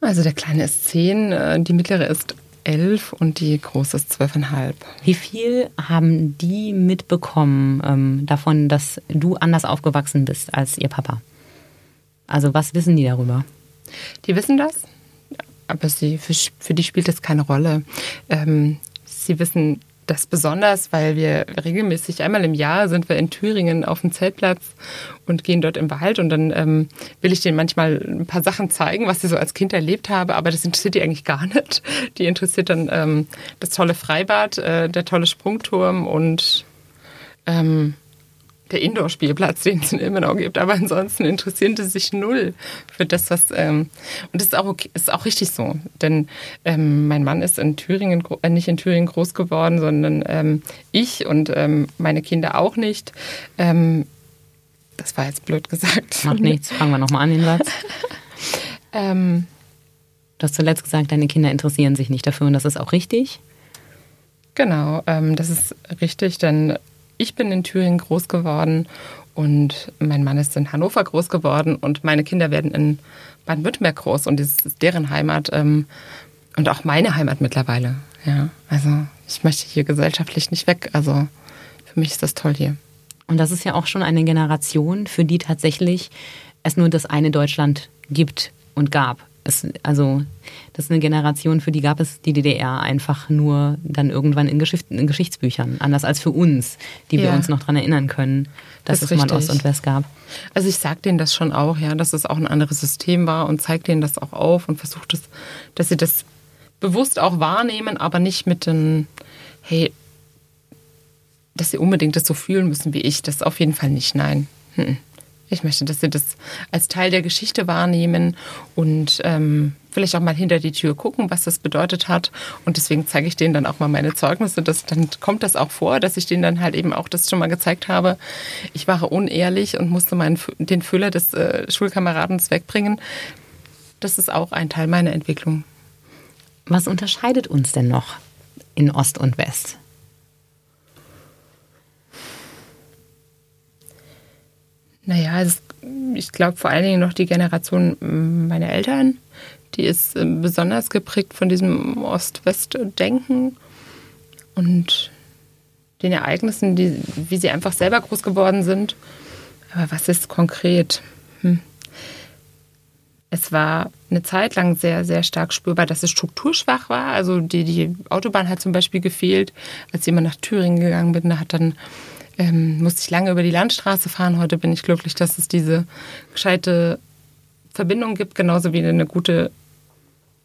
Also der Kleine ist zehn, äh, die mittlere ist elf und die große ist zwölfeinhalb. Wie viel haben die mitbekommen ähm, davon, dass du anders aufgewachsen bist als ihr Papa? Also was wissen die darüber? Die wissen das, aber sie, für, für die spielt das keine Rolle. Ähm, sie wissen das besonders, weil wir regelmäßig einmal im Jahr sind wir in Thüringen auf dem Zeltplatz und gehen dort im Wald und dann ähm, will ich denen manchmal ein paar Sachen zeigen, was ich so als Kind erlebt habe, aber das interessiert die eigentlich gar nicht. Die interessiert dann ähm, das tolle Freibad, äh, der tolle Sprungturm und ähm, der Indoor-Spielplatz, den es in Ilmenau gibt. Aber ansonsten interessieren sie sich null für das, was. Ähm, und das ist auch, okay, ist auch richtig so. Denn ähm, mein Mann ist in Thüringen, äh, nicht in Thüringen groß geworden, sondern ähm, ich und ähm, meine Kinder auch nicht. Ähm, das war jetzt blöd gesagt. Macht nichts. Fangen wir nochmal an den Satz. ähm, du hast zuletzt gesagt, deine Kinder interessieren sich nicht dafür und das ist auch richtig. Genau, das ist richtig, denn ich bin in Thüringen groß geworden und mein Mann ist in Hannover groß geworden und meine Kinder werden in Baden-Württemberg groß und das ist deren Heimat ähm, und auch meine Heimat mittlerweile. Ja, also ich möchte hier gesellschaftlich nicht weg. Also für mich ist das toll hier. Und das ist ja auch schon eine Generation, für die tatsächlich es nur das eine Deutschland gibt und gab. Es, also das ist eine Generation, für die gab es die DDR einfach nur dann irgendwann in, Geschicht, in Geschichtsbüchern. Anders als für uns, die ja. wir uns noch daran erinnern können, dass das es richtig. mal Ost und West gab. Also ich sage denen das schon auch, ja, dass es auch ein anderes System war und zeige denen das auch auf und versuche das, dass sie das bewusst auch wahrnehmen, aber nicht mit den, hey, dass sie unbedingt das so fühlen müssen wie ich. Das auf jeden Fall nicht, nein. Hm. Ich möchte, dass sie das als Teil der Geschichte wahrnehmen und ähm, vielleicht auch mal hinter die Tür gucken, was das bedeutet hat. Und deswegen zeige ich denen dann auch mal meine Zeugnisse. Das, dann kommt das auch vor, dass ich denen dann halt eben auch das schon mal gezeigt habe. Ich war unehrlich und musste meinen, den Füller des äh, Schulkameradens wegbringen. Das ist auch ein Teil meiner Entwicklung. Was unterscheidet uns denn noch in Ost und West? Naja, es, ich glaube vor allen Dingen noch die Generation meiner Eltern, die ist äh, besonders geprägt von diesem Ost-West-Denken und den Ereignissen, die, wie sie einfach selber groß geworden sind. Aber was ist konkret? Hm. Es war eine Zeit lang sehr, sehr stark spürbar, dass es strukturschwach war. Also die, die Autobahn hat zum Beispiel gefehlt. Als jemand nach Thüringen gegangen bin, hat dann ähm, musste ich lange über die Landstraße fahren. Heute bin ich glücklich, dass es diese gescheite Verbindung gibt, genauso wie eine gute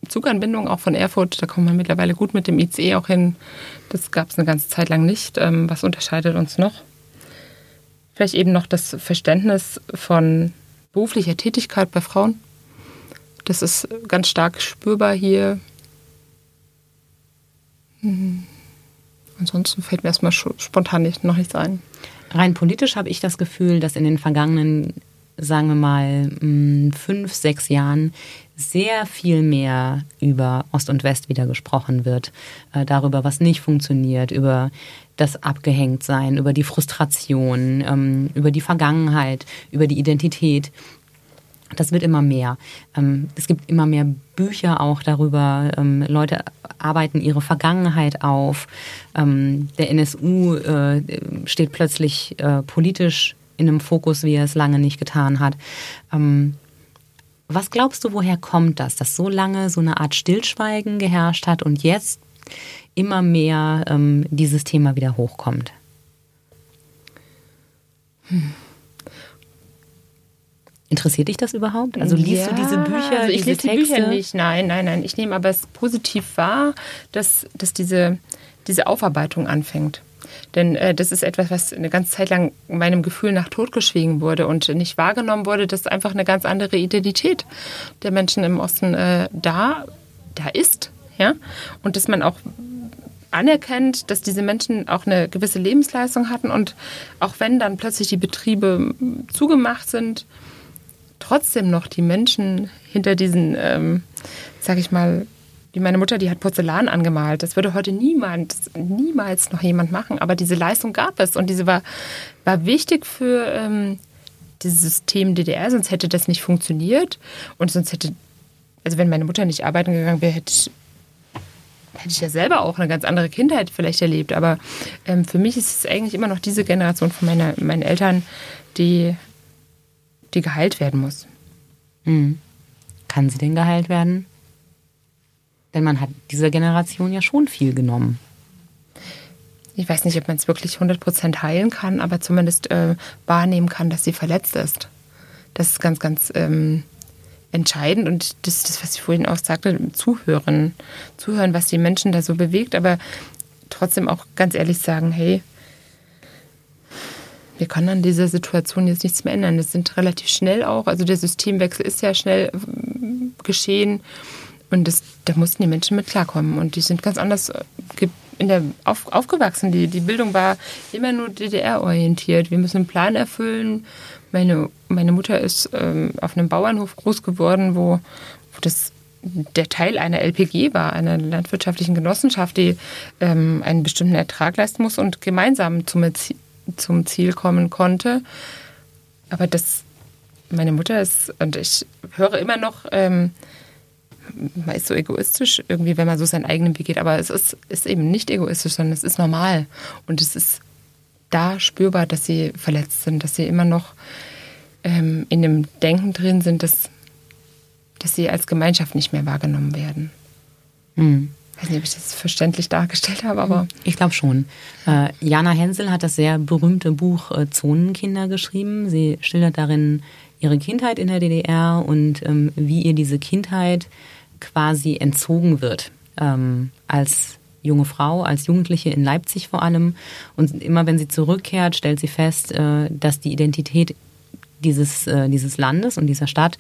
Zuganbindung auch von Erfurt. Da kommt man mittlerweile gut mit dem ICE auch hin. Das gab es eine ganze Zeit lang nicht. Ähm, was unterscheidet uns noch? Vielleicht eben noch das Verständnis von beruflicher Tätigkeit bei Frauen. Das ist ganz stark spürbar hier. Mhm. Ansonsten fällt mir erstmal spontan nicht, noch nichts ein. Rein politisch habe ich das Gefühl, dass in den vergangenen, sagen wir mal, mm, fünf, sechs Jahren sehr viel mehr über Ost und West wieder gesprochen wird. Äh, darüber, was nicht funktioniert, über das Abgehängtsein, über die Frustration, ähm, über die Vergangenheit, über die Identität. Das wird immer mehr. Ähm, es gibt immer mehr Bücher auch darüber. Ähm, Leute arbeiten ihre Vergangenheit auf. Ähm, der NSU äh, steht plötzlich äh, politisch in einem Fokus, wie er es lange nicht getan hat. Was glaubst du, woher kommt das, dass so lange so eine Art Stillschweigen geherrscht hat und jetzt immer mehr dieses Thema wieder hochkommt? Hm. Interessiert dich das überhaupt? Also liest ja, du diese Bücher? Also ich diese lese die Texte? Bücher nicht, nein, nein, nein. Ich nehme aber es positiv wahr, dass, dass diese, diese Aufarbeitung anfängt. Denn äh, das ist etwas, was eine ganze Zeit lang meinem Gefühl nach totgeschwiegen wurde und nicht wahrgenommen wurde, dass einfach eine ganz andere Identität der Menschen im Osten äh, da, da ist. Ja? Und dass man auch anerkennt, dass diese Menschen auch eine gewisse Lebensleistung hatten und auch wenn dann plötzlich die Betriebe zugemacht sind, trotzdem noch die Menschen hinter diesen, ähm, sag ich mal, wie meine Mutter, die hat Porzellan angemalt. Das würde heute niemand, niemals noch jemand machen. Aber diese Leistung gab es und diese war, war wichtig für ähm, dieses System DDR, sonst hätte das nicht funktioniert. Und sonst hätte, also wenn meine Mutter nicht arbeiten gegangen wäre, hätte ich, hätte ich ja selber auch eine ganz andere Kindheit vielleicht erlebt. Aber ähm, für mich ist es eigentlich immer noch diese Generation von meiner, meinen Eltern, die, die geheilt werden muss. Mhm. Kann sie denn geheilt werden? Denn man hat dieser Generation ja schon viel genommen. Ich weiß nicht, ob man es wirklich 100% heilen kann, aber zumindest äh, wahrnehmen kann, dass sie verletzt ist. Das ist ganz, ganz ähm, entscheidend und das ist das, was ich vorhin auch sagte, zuhören. Zuhören, was die Menschen da so bewegt, aber trotzdem auch ganz ehrlich sagen, hey, wir können an dieser Situation jetzt nichts mehr ändern. Das sind relativ schnell auch, also der Systemwechsel ist ja schnell äh, geschehen. Und das, da mussten die Menschen mit klarkommen. Und die sind ganz anders äh, in der, auf, aufgewachsen. Die, die Bildung war immer nur DDR-orientiert. Wir müssen einen Plan erfüllen. Meine, meine Mutter ist ähm, auf einem Bauernhof groß geworden, wo, wo das der Teil einer LPG war, einer landwirtschaftlichen Genossenschaft, die ähm, einen bestimmten Ertrag leisten muss und gemeinsam zum, zum Ziel kommen konnte. Aber das, meine Mutter ist, und ich höre immer noch, ähm, man ist so egoistisch irgendwie, wenn man so seinen eigenen Weg geht. Aber es ist, ist eben nicht egoistisch, sondern es ist normal. Und es ist da spürbar, dass sie verletzt sind, dass sie immer noch ähm, in dem Denken drin sind, dass, dass sie als Gemeinschaft nicht mehr wahrgenommen werden. Hm. Ich weiß nicht, ob ich das verständlich dargestellt habe, aber. Ich glaube schon. Äh, Jana Hensel hat das sehr berühmte Buch äh, Zonenkinder geschrieben. Sie schildert darin ihre Kindheit in der DDR und ähm, wie ihr diese Kindheit quasi entzogen wird ähm, als junge Frau, als Jugendliche in Leipzig vor allem. Und immer wenn sie zurückkehrt, stellt sie fest, äh, dass die Identität dieses, dieses Landes und dieser Stadt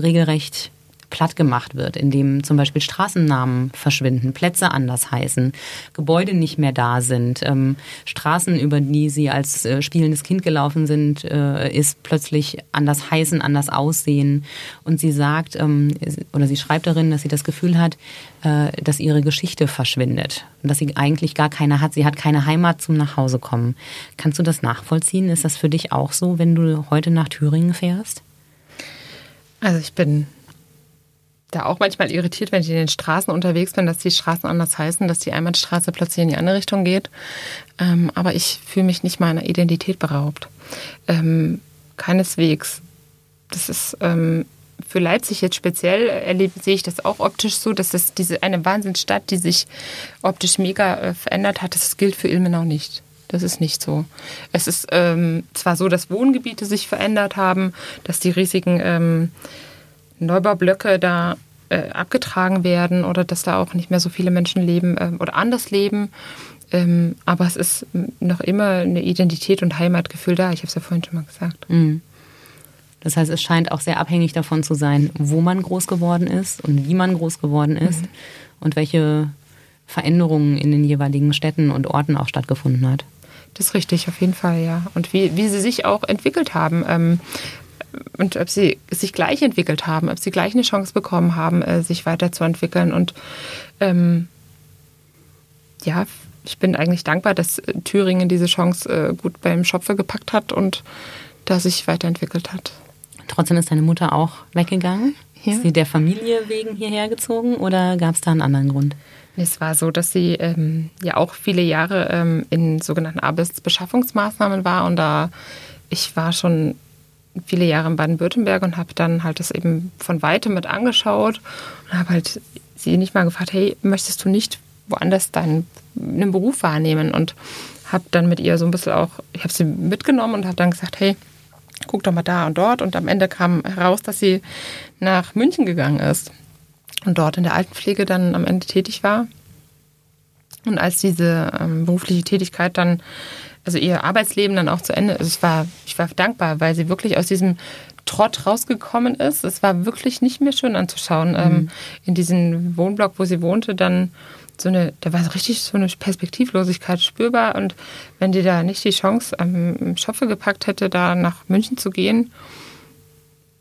regelrecht platt gemacht wird, indem zum Beispiel Straßennamen verschwinden, Plätze anders heißen, Gebäude nicht mehr da sind, ähm, Straßen, über die sie als äh, spielendes Kind gelaufen sind, äh, ist plötzlich anders heißen, anders aussehen. Und sie sagt, ähm, oder sie schreibt darin, dass sie das Gefühl hat, äh, dass ihre Geschichte verschwindet und dass sie eigentlich gar keine hat. Sie hat keine Heimat zum Nachhausekommen. Kannst du das nachvollziehen? Ist das für dich auch so, wenn du heute nach Thüringen fährst? Also ich bin da auch manchmal irritiert, wenn ich in den Straßen unterwegs bin, dass die Straßen anders heißen, dass die Einbahnstraße plötzlich in die andere Richtung geht. Ähm, aber ich fühle mich nicht meiner Identität beraubt. Ähm, keineswegs. Das ist ähm, für Leipzig jetzt speziell erlebe, sehe ich das auch optisch so, dass das diese eine Wahnsinnsstadt, die sich optisch mega äh, verändert hat, das gilt für Ilmenau nicht. Das ist nicht so. Es ist ähm, zwar so, dass Wohngebiete sich verändert haben, dass die riesigen ähm, Neubaublöcke da äh, abgetragen werden oder dass da auch nicht mehr so viele Menschen leben äh, oder anders leben. Ähm, aber es ist noch immer eine Identität und Heimatgefühl da. Ich habe es ja vorhin schon mal gesagt. Mhm. Das heißt, es scheint auch sehr abhängig davon zu sein, wo man groß geworden ist und wie man groß geworden ist mhm. und welche Veränderungen in den jeweiligen Städten und Orten auch stattgefunden hat. Das ist richtig, auf jeden Fall, ja. Und wie, wie sie sich auch entwickelt haben. Ähm, und ob sie sich gleich entwickelt haben, ob sie gleich eine Chance bekommen haben, äh, sich weiterzuentwickeln. Und ähm, ja, ich bin eigentlich dankbar, dass Thüringen diese Chance äh, gut beim Schopfe gepackt hat und da sich weiterentwickelt hat. Trotzdem ist deine Mutter auch weggegangen? Ja. Ist sie der Familie wegen hierher gezogen oder gab es da einen anderen Grund? Es war so, dass sie ähm, ja auch viele Jahre ähm, in sogenannten Arbeitsbeschaffungsmaßnahmen war und da ich war schon viele Jahre in Baden-Württemberg und habe dann halt das eben von weitem mit angeschaut und habe halt sie nicht mal gefragt, hey, möchtest du nicht woanders deinen einen Beruf wahrnehmen? Und habe dann mit ihr so ein bisschen auch, ich habe sie mitgenommen und habe dann gesagt, hey, guck doch mal da und dort. Und am Ende kam heraus, dass sie nach München gegangen ist und dort in der Altenpflege dann am Ende tätig war. Und als diese ähm, berufliche Tätigkeit dann, also ihr Arbeitsleben dann auch zu Ende, also ich war, ich war dankbar, weil sie wirklich aus diesem Trott rausgekommen ist. Es war wirklich nicht mehr schön anzuschauen. Ähm, mhm. Ähm, in diesem Wohnblock, wo sie wohnte, dann so eine, da war richtig so eine Perspektivlosigkeit spürbar. Und wenn die da nicht die Chance am Schopfe gepackt hätte, da nach München zu gehen,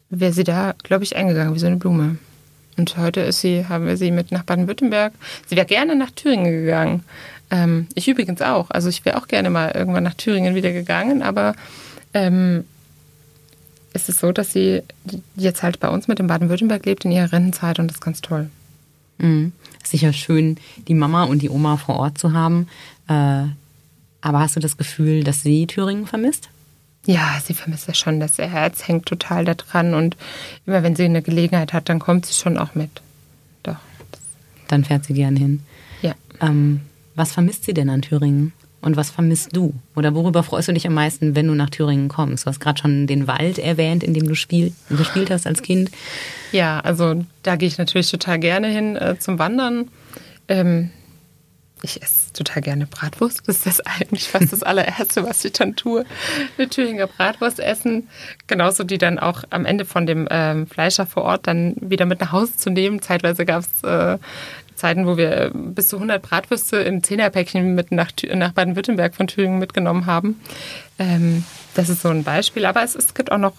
wäre sie da, glaube ich, eingegangen wie so eine Blume. Und heute ist sie, haben wir sie mit nach Baden-Württemberg. Sie wäre gerne nach Thüringen gegangen. Ähm, ich übrigens auch. Also ich wäre auch gerne mal irgendwann nach Thüringen wieder gegangen, aber ähm, es ist so, dass sie jetzt halt bei uns mit in Baden-Württemberg lebt in ihrer Rentenzeit und das ist ganz toll. Mhm. Sicher schön, die Mama und die Oma vor Ort zu haben. Äh, aber hast du das Gefühl, dass sie Thüringen vermisst? Ja, sie vermisst es schon. Das Herz hängt total da dran und immer wenn sie eine Gelegenheit hat, dann kommt sie schon auch mit. Doch. Dann fährt sie gern hin. Ja. Ähm, was vermisst sie denn an Thüringen? Und was vermisst du? Oder worüber freust du dich am meisten, wenn du nach Thüringen kommst? Du hast gerade schon den Wald erwähnt, in dem du spiel, gespielt hast als Kind. Ja, also da gehe ich natürlich total gerne hin äh, zum Wandern. Ähm, ich esse total gerne Bratwurst. Das ist das eigentlich fast das allererste, was ich dann tue. Eine Thüringer Bratwurst essen. Genauso die dann auch am Ende von dem ähm, Fleischer vor Ort dann wieder mit nach Hause zu nehmen. Zeitweise gab es äh, Zeiten, wo wir bis zu 100 Bratwürste in Zehnerpäckchen mit nach, nach Baden-Württemberg von Thüringen mitgenommen haben. Ähm, das ist so ein Beispiel. Aber es, es gibt auch noch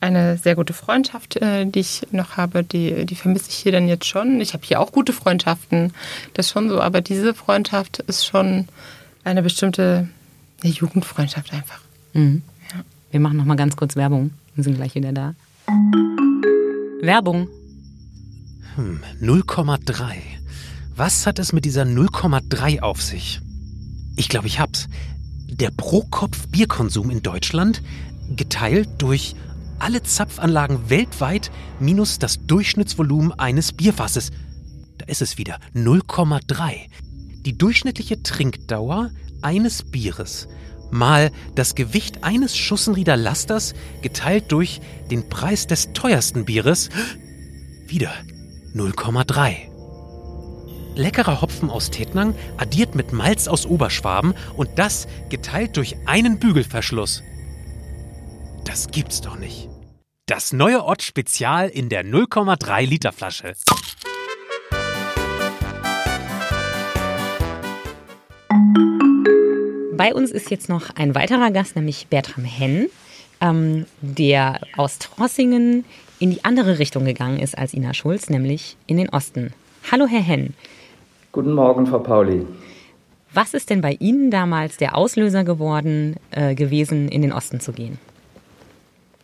eine sehr gute Freundschaft, äh, die ich noch habe, die, die vermisse ich hier dann jetzt schon. Ich habe hier auch gute Freundschaften, das ist schon so, aber diese Freundschaft ist schon eine bestimmte eine Jugendfreundschaft einfach. Mhm. Ja. Wir machen noch mal ganz kurz Werbung und sind gleich wieder da. Werbung. Hm, 0,3. Was hat es mit dieser 0,3 auf sich? Ich glaube, ich hab's. Der Pro-Kopf-Bierkonsum in Deutschland geteilt durch alle Zapfanlagen weltweit minus das Durchschnittsvolumen eines Bierfasses. Da ist es wieder 0,3. Die durchschnittliche Trinkdauer eines Bieres mal das Gewicht eines Schussenrieder Lasters geteilt durch den Preis des teuersten Bieres. Wieder 0,3. Leckerer Hopfen aus Tettnang addiert mit Malz aus Oberschwaben und das geteilt durch einen Bügelverschluss. Das gibt's doch nicht. Das neue Ott Spezial in der 0,3 Liter Flasche. Bei uns ist jetzt noch ein weiterer Gast, nämlich Bertram Henn, ähm, der aus Trossingen in die andere Richtung gegangen ist als Ina Schulz, nämlich in den Osten. Hallo, Herr Henn. Guten Morgen, Frau Pauli. Was ist denn bei Ihnen damals der Auslöser geworden äh, gewesen, in den Osten zu gehen?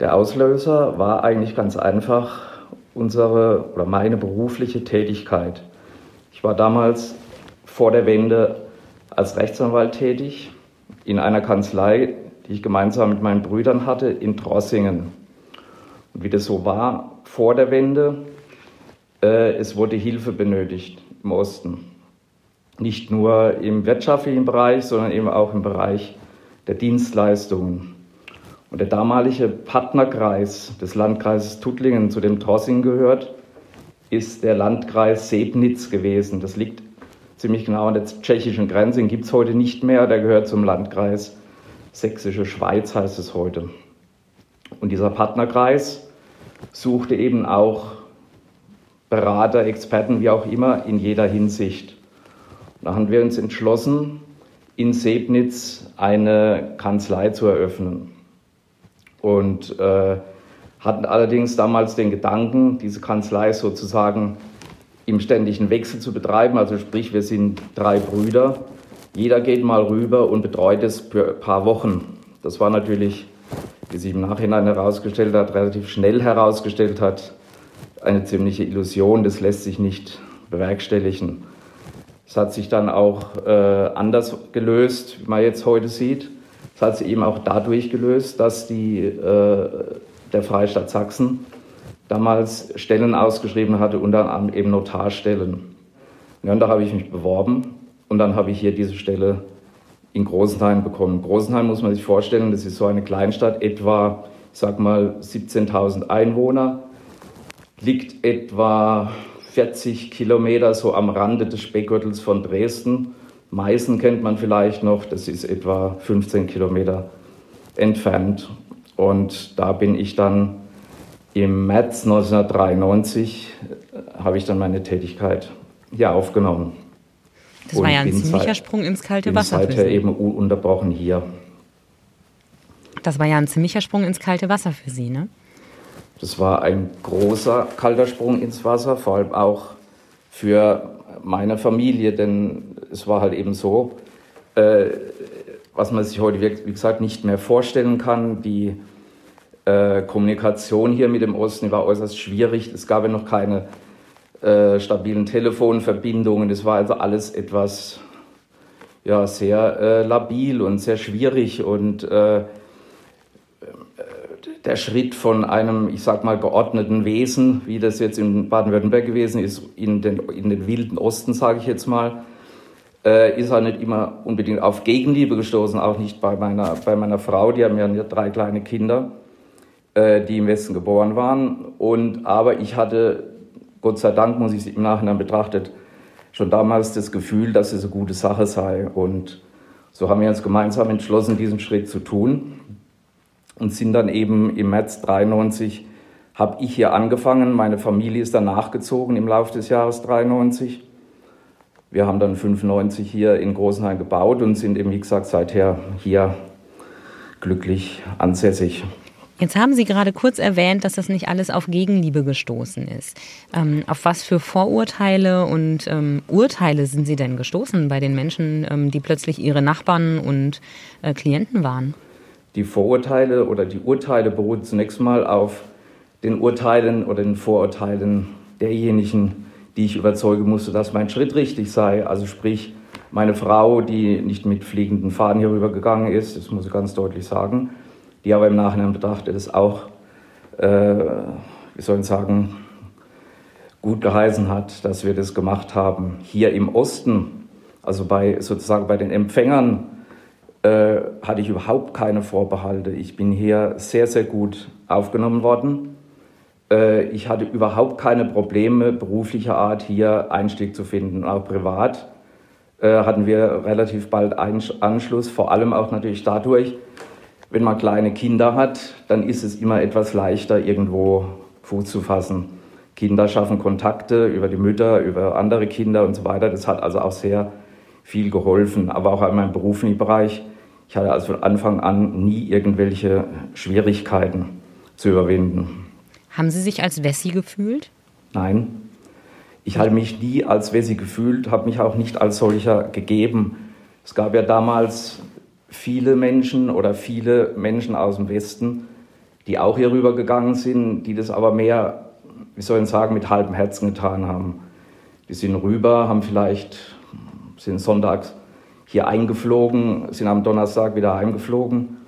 Der Auslöser war eigentlich ganz einfach unsere oder meine berufliche Tätigkeit. Ich war damals vor der Wende als Rechtsanwalt tätig in einer Kanzlei, die ich gemeinsam mit meinen Brüdern hatte in Trossingen. Und wie das so war vor der Wende, äh, es wurde Hilfe benötigt im Osten. Nicht nur im wirtschaftlichen Bereich, sondern eben auch im Bereich der Dienstleistungen. Und der damalige Partnerkreis des Landkreises Tuttlingen, zu dem Trossing gehört, ist der Landkreis Sebnitz gewesen. Das liegt ziemlich genau an der tschechischen Grenze, den gibt es heute nicht mehr, der gehört zum Landkreis Sächsische Schweiz, heißt es heute. Und dieser Partnerkreis suchte eben auch Berater, Experten, wie auch immer, in jeder Hinsicht. Da haben wir uns entschlossen, in Sebnitz eine Kanzlei zu eröffnen. Und äh, hatten allerdings damals den Gedanken, diese Kanzlei sozusagen im ständigen Wechsel zu betreiben. Also sprich, wir sind drei Brüder. Jeder geht mal rüber und betreut es für ein paar Wochen. Das war natürlich, wie sich im Nachhinein herausgestellt hat, relativ schnell herausgestellt hat, eine ziemliche Illusion, das lässt sich nicht bewerkstelligen. Es hat sich dann auch äh, anders gelöst, wie man jetzt heute sieht. Es hat sich eben auch dadurch gelöst, dass die, äh, der Freistaat Sachsen damals Stellen ausgeschrieben hatte, unter anderem eben Notarstellen. Ja, und da habe ich mich beworben und dann habe ich hier diese Stelle in Großenheim bekommen. Großenheim muss man sich vorstellen, das ist so eine Kleinstadt, etwa, ich sag mal, 17.000 Einwohner liegt etwa 40 Kilometer so am Rande des Speckgürtels von Dresden. Meißen kennt man vielleicht noch, das ist etwa 15 Kilometer entfernt. Und da bin ich dann im März 1993, äh, habe ich dann meine Tätigkeit hier aufgenommen. Das war ja ein ziemlicher seit, Sprung ins kalte Wasser. Seither eben ununterbrochen hier. Das war ja ein ziemlicher Sprung ins kalte Wasser für Sie, ne? Das war ein großer kalter Sprung ins Wasser, vor allem auch für meine Familie, denn es war halt eben so, äh, was man sich heute, wie gesagt, nicht mehr vorstellen kann. Die äh, Kommunikation hier mit dem Osten war äußerst schwierig. Es gab ja noch keine äh, stabilen Telefonverbindungen. Es war also alles etwas ja, sehr äh, labil und sehr schwierig und äh, der Schritt von einem, ich sag mal, geordneten Wesen, wie das jetzt in Baden-Württemberg gewesen ist, in den, in den wilden Osten, sage ich jetzt mal, äh, ist er nicht immer unbedingt auf Gegenliebe gestoßen, auch nicht bei meiner, bei meiner Frau. Die haben ja drei kleine Kinder, äh, die im Westen geboren waren. Und, aber ich hatte, Gott sei Dank, muss ich es im Nachhinein betrachtet, schon damals das Gefühl, dass es eine gute Sache sei. Und so haben wir uns gemeinsam entschlossen, diesen Schritt zu tun und sind dann eben im März 93 habe ich hier angefangen. Meine Familie ist dann nachgezogen im Laufe des Jahres 93. Wir haben dann 95 hier in Großenhain gebaut und sind eben, wie gesagt, seither hier glücklich ansässig. Jetzt haben Sie gerade kurz erwähnt, dass das nicht alles auf Gegenliebe gestoßen ist. Ähm, auf was für Vorurteile und ähm, Urteile sind Sie denn gestoßen bei den Menschen, ähm, die plötzlich Ihre Nachbarn und äh, Klienten waren? Die Vorurteile oder die Urteile beruhen zunächst mal auf den Urteilen oder den Vorurteilen derjenigen, die ich überzeugen musste, dass mein Schritt richtig sei. Also sprich, meine Frau, die nicht mit fliegenden Fahnen hier rübergegangen ist, das muss ich ganz deutlich sagen, die aber im Nachhinein betrachtet es auch, äh, wie soll ich sagen, gut geheißen hat, dass wir das gemacht haben. Hier im Osten, also bei sozusagen bei den Empfängern, äh, hatte ich überhaupt keine Vorbehalte. Ich bin hier sehr, sehr gut aufgenommen worden. Äh, ich hatte überhaupt keine Probleme beruflicher Art hier Einstieg zu finden. Auch privat äh, hatten wir relativ bald Anschluss, vor allem auch natürlich dadurch, wenn man kleine Kinder hat, dann ist es immer etwas leichter, irgendwo Fuß zu fassen. Kinder schaffen Kontakte über die Mütter, über andere Kinder und so weiter. Das hat also auch sehr viel geholfen, aber auch in meinem beruflichen Bereich. Ich hatte also von Anfang an nie irgendwelche Schwierigkeiten zu überwinden. Haben Sie sich als Wessi gefühlt? Nein. Ich habe mich nie als Wessi gefühlt, habe mich auch nicht als solcher gegeben. Es gab ja damals viele Menschen oder viele Menschen aus dem Westen, die auch hier rüber gegangen sind, die das aber mehr, wie soll ich sagen, mit halbem Herzen getan haben. Die sind rüber, haben vielleicht, sind sonntags hier eingeflogen, sind am Donnerstag wieder heimgeflogen.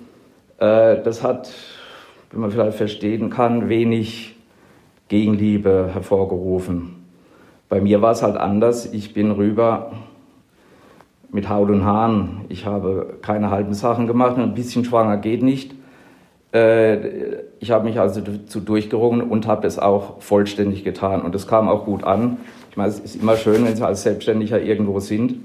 Äh, das hat wie man vielleicht verstehen kann, wenig Gegenliebe hervorgerufen. Bei mir war es halt anders. Ich bin rüber mit Haut und Haaren. Ich habe keine halben Sachen gemacht. Ein bisschen schwanger geht nicht. Äh, ich habe mich also dazu durchgerungen und habe es auch vollständig getan. Und es kam auch gut an. Ich meine, es ist immer schön, wenn Sie als Selbstständiger irgendwo sind.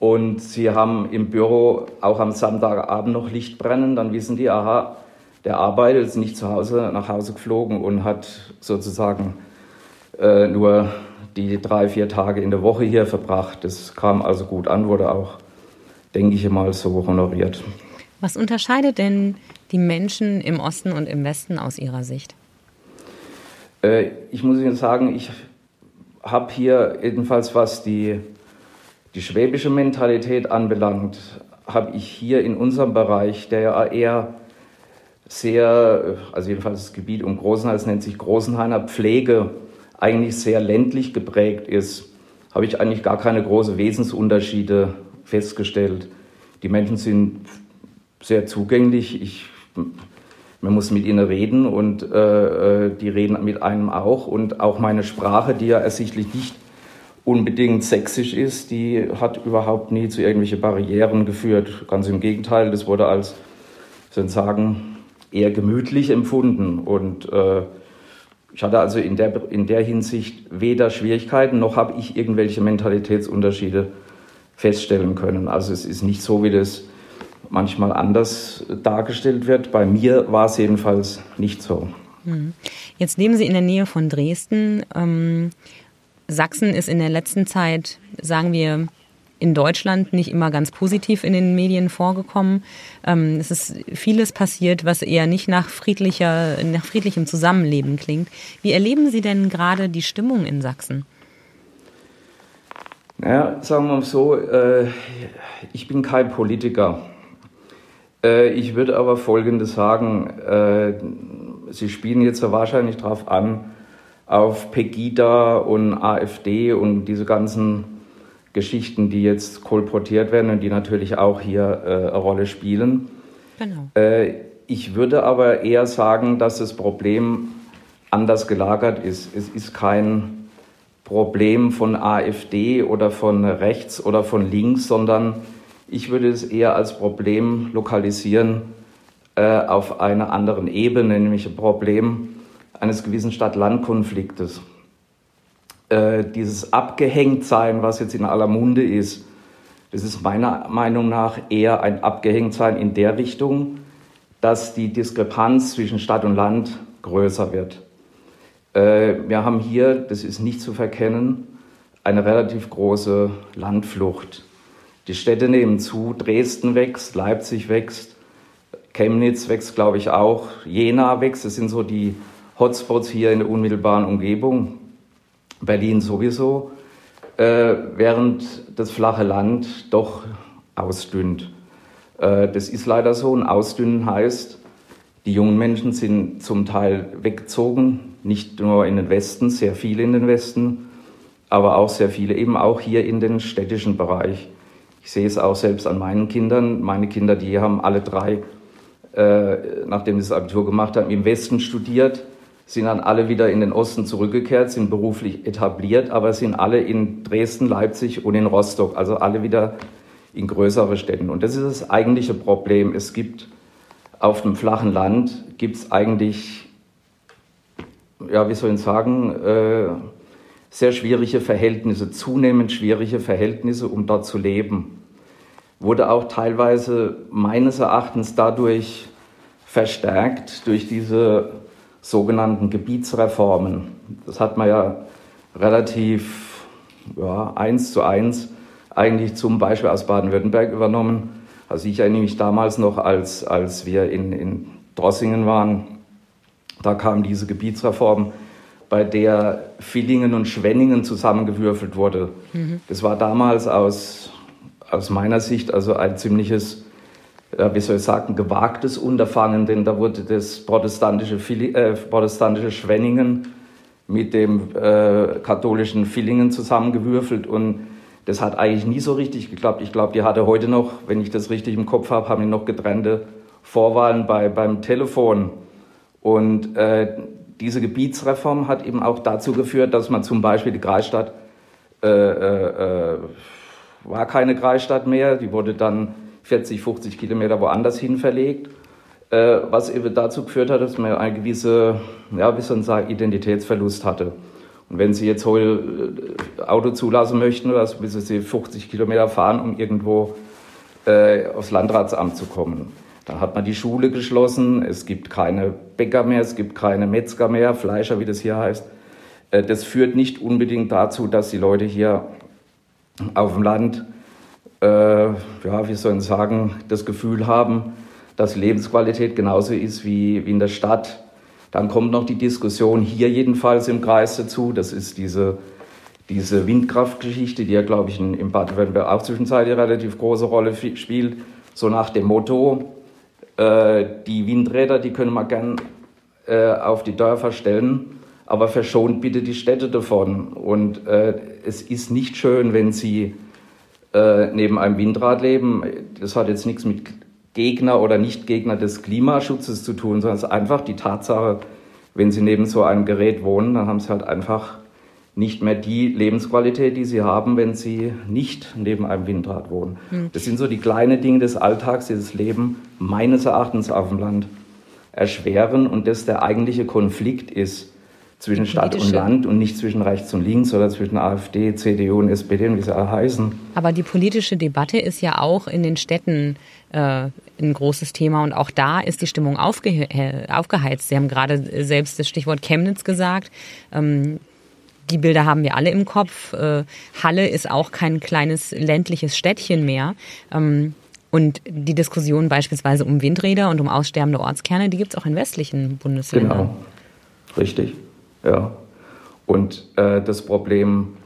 Und Sie haben im Büro auch am Samstagabend noch Licht brennen. Dann wissen die, aha, der arbeitet, ist nicht zu Hause nach Hause geflogen und hat sozusagen äh, nur die drei, vier Tage in der Woche hier verbracht. Das kam also gut an, wurde auch, denke ich mal, so honoriert. Was unterscheidet denn die Menschen im Osten und im Westen aus Ihrer Sicht? Äh, ich muss Ihnen sagen, ich habe hier jedenfalls, was die, die schwäbische Mentalität anbelangt, habe ich hier in unserem Bereich, der ja eher sehr, also jedenfalls das Gebiet um Großenhain, es nennt sich Großenhainer Pflege, eigentlich sehr ländlich geprägt ist, habe ich eigentlich gar keine großen Wesensunterschiede festgestellt. Die Menschen sind sehr zugänglich. Ich, man muss mit ihnen reden und äh, äh, die reden mit einem auch. Und auch meine Sprache, die ja ersichtlich nicht unbedingt sächsisch ist, die hat überhaupt nie zu irgendwelchen Barrieren geführt. Ganz im Gegenteil, das wurde als, soll sagen, eher gemütlich empfunden. Und äh, ich hatte also in der, in der Hinsicht weder Schwierigkeiten noch habe ich irgendwelche Mentalitätsunterschiede feststellen können. Also es ist nicht so, wie das manchmal anders dargestellt wird. Bei mir war es jedenfalls nicht so. Hm. Jetzt leben Sie in der Nähe von Dresden. Ähm, Sachsen ist in der letzten Zeit, sagen wir, in Deutschland nicht immer ganz positiv in den Medien vorgekommen. Ähm, es ist vieles passiert, was eher nicht nach, friedlicher, nach friedlichem Zusammenleben klingt. Wie erleben Sie denn gerade die Stimmung in Sachsen? Naja, sagen wir mal so, äh, ich bin kein Politiker. Äh, ich würde aber Folgendes sagen. Äh, Sie spielen jetzt ja wahrscheinlich darauf an, auf Pegida und AfD und diese ganzen Geschichten, die jetzt kolportiert werden und die natürlich auch hier äh, eine Rolle spielen. Genau. Äh, ich würde aber eher sagen, dass das Problem anders gelagert ist. Es ist kein Problem von AfD oder von rechts oder von links, sondern ich würde es eher als Problem lokalisieren äh, auf einer anderen Ebene, nämlich ein Problem eines gewissen Stadt-Land-Konfliktes äh, dieses Abgehängtsein, was jetzt in aller Munde ist, das ist meiner Meinung nach eher ein Abgehängtsein in der Richtung, dass die Diskrepanz zwischen Stadt und Land größer wird. Äh, wir haben hier, das ist nicht zu verkennen, eine relativ große Landflucht. Die Städte nehmen zu, Dresden wächst, Leipzig wächst, Chemnitz wächst, glaube ich, auch, Jena wächst, das sind so die Hotspots hier in der unmittelbaren Umgebung. Berlin sowieso, äh, während das flache Land doch ausdünnt. Äh, das ist leider so. Ein Ausdünnen heißt, die jungen Menschen sind zum Teil weggezogen, nicht nur in den Westen, sehr viele in den Westen, aber auch sehr viele eben auch hier in den städtischen Bereich. Ich sehe es auch selbst an meinen Kindern. Meine Kinder, die haben alle drei, äh, nachdem sie das Abitur gemacht haben, im Westen studiert sind dann alle wieder in den Osten zurückgekehrt, sind beruflich etabliert, aber sind alle in Dresden, Leipzig und in Rostock, also alle wieder in größere Städten. Und das ist das eigentliche Problem. Es gibt auf dem flachen Land gibt es eigentlich, ja, wie soll ich sagen, äh, sehr schwierige Verhältnisse, zunehmend schwierige Verhältnisse, um dort zu leben. Wurde auch teilweise meines Erachtens dadurch verstärkt durch diese sogenannten Gebietsreformen. Das hat man ja relativ ja, eins zu eins eigentlich zum Beispiel aus Baden-Württemberg übernommen. Also ich erinnere mich damals noch, als, als wir in, in Drossingen waren, da kam diese Gebietsreform, bei der Villingen und Schwenningen zusammengewürfelt wurde. Mhm. Das war damals aus, aus meiner Sicht also ein ziemliches äh, wie soll ich sagen, gewagtes Unterfangen, denn da wurde das protestantische, äh, protestantische Schwenningen mit dem äh, katholischen Villingen zusammengewürfelt und das hat eigentlich nie so richtig geklappt. Ich glaube, die hatte heute noch, wenn ich das richtig im Kopf habe, haben die noch getrennte Vorwahlen bei, beim Telefon. Und äh, diese Gebietsreform hat eben auch dazu geführt, dass man zum Beispiel die Kreisstadt äh, äh, war keine Kreisstadt mehr, die wurde dann 40, 50 Kilometer woanders hin verlegt, äh, was eben dazu geführt hat, dass man eine gewisse, ja, wie soll man sagen, Identitätsverlust hatte. Und wenn Sie jetzt heute äh, Auto zulassen möchten, oder müssen Sie 50 Kilometer fahren, um irgendwo äh, aufs Landratsamt zu kommen. Dann hat man die Schule geschlossen, es gibt keine Bäcker mehr, es gibt keine Metzger mehr, Fleischer, wie das hier heißt. Äh, das führt nicht unbedingt dazu, dass die Leute hier auf dem Land äh, ja, wie soll ich sagen, das Gefühl haben, dass Lebensqualität genauso ist wie, wie in der Stadt. Dann kommt noch die Diskussion hier jedenfalls im Kreis dazu. Das ist diese, diese Windkraftgeschichte, die ja, glaube ich, in, in Baden-Württemberg auch zwischenzeitlich eine relativ große Rolle spielt. So nach dem Motto, äh, die Windräder, die können wir gern äh, auf die Dörfer stellen, aber verschont bitte die Städte davon. Und äh, es ist nicht schön, wenn sie äh, neben einem Windrad leben. Das hat jetzt nichts mit Gegner oder Nicht-Gegner des Klimaschutzes zu tun, sondern es ist einfach die Tatsache, wenn Sie neben so einem Gerät wohnen, dann haben Sie halt einfach nicht mehr die Lebensqualität, die Sie haben, wenn Sie nicht neben einem Windrad wohnen. Hm. Das sind so die kleinen Dinge des Alltags, die das Leben meines Erachtens auf dem Land erschweren und das der eigentliche Konflikt ist zwischen Stadt und Land und nicht zwischen rechts und links oder zwischen AfD, CDU und SPD und wie sie alle heißen. Aber die politische Debatte ist ja auch in den Städten äh, ein großes Thema und auch da ist die Stimmung aufge äh, aufgeheizt. Sie haben gerade selbst das Stichwort Chemnitz gesagt. Ähm, die Bilder haben wir alle im Kopf. Äh, Halle ist auch kein kleines ländliches Städtchen mehr. Ähm, und die Diskussion beispielsweise um Windräder und um aussterbende Ortskerne, die gibt es auch in westlichen Bundesländern. Genau, richtig. Ja. Und äh, das Problem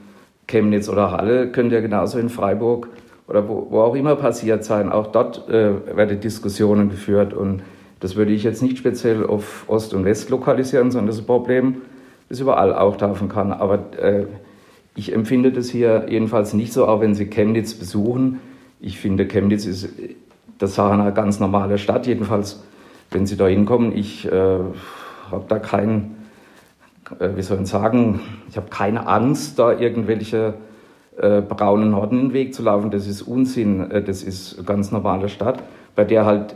Chemnitz oder Halle könnte ja genauso in Freiburg oder wo, wo auch immer passiert sein. Auch dort äh, werden Diskussionen geführt. Und das würde ich jetzt nicht speziell auf Ost und West lokalisieren, sondern das ist ein Problem, das überall auftauchen kann. Aber äh, ich empfinde das hier jedenfalls nicht so, auch wenn Sie Chemnitz besuchen. Ich finde, Chemnitz ist das Sache eine ganz normale Stadt, jedenfalls, wenn Sie da hinkommen. Ich äh, habe da keinen äh, wie soll ich sagen, ich habe keine Angst, da irgendwelche äh, braunen Horden in den Weg zu laufen. Das ist Unsinn. Äh, das ist eine ganz normale Stadt, bei der halt,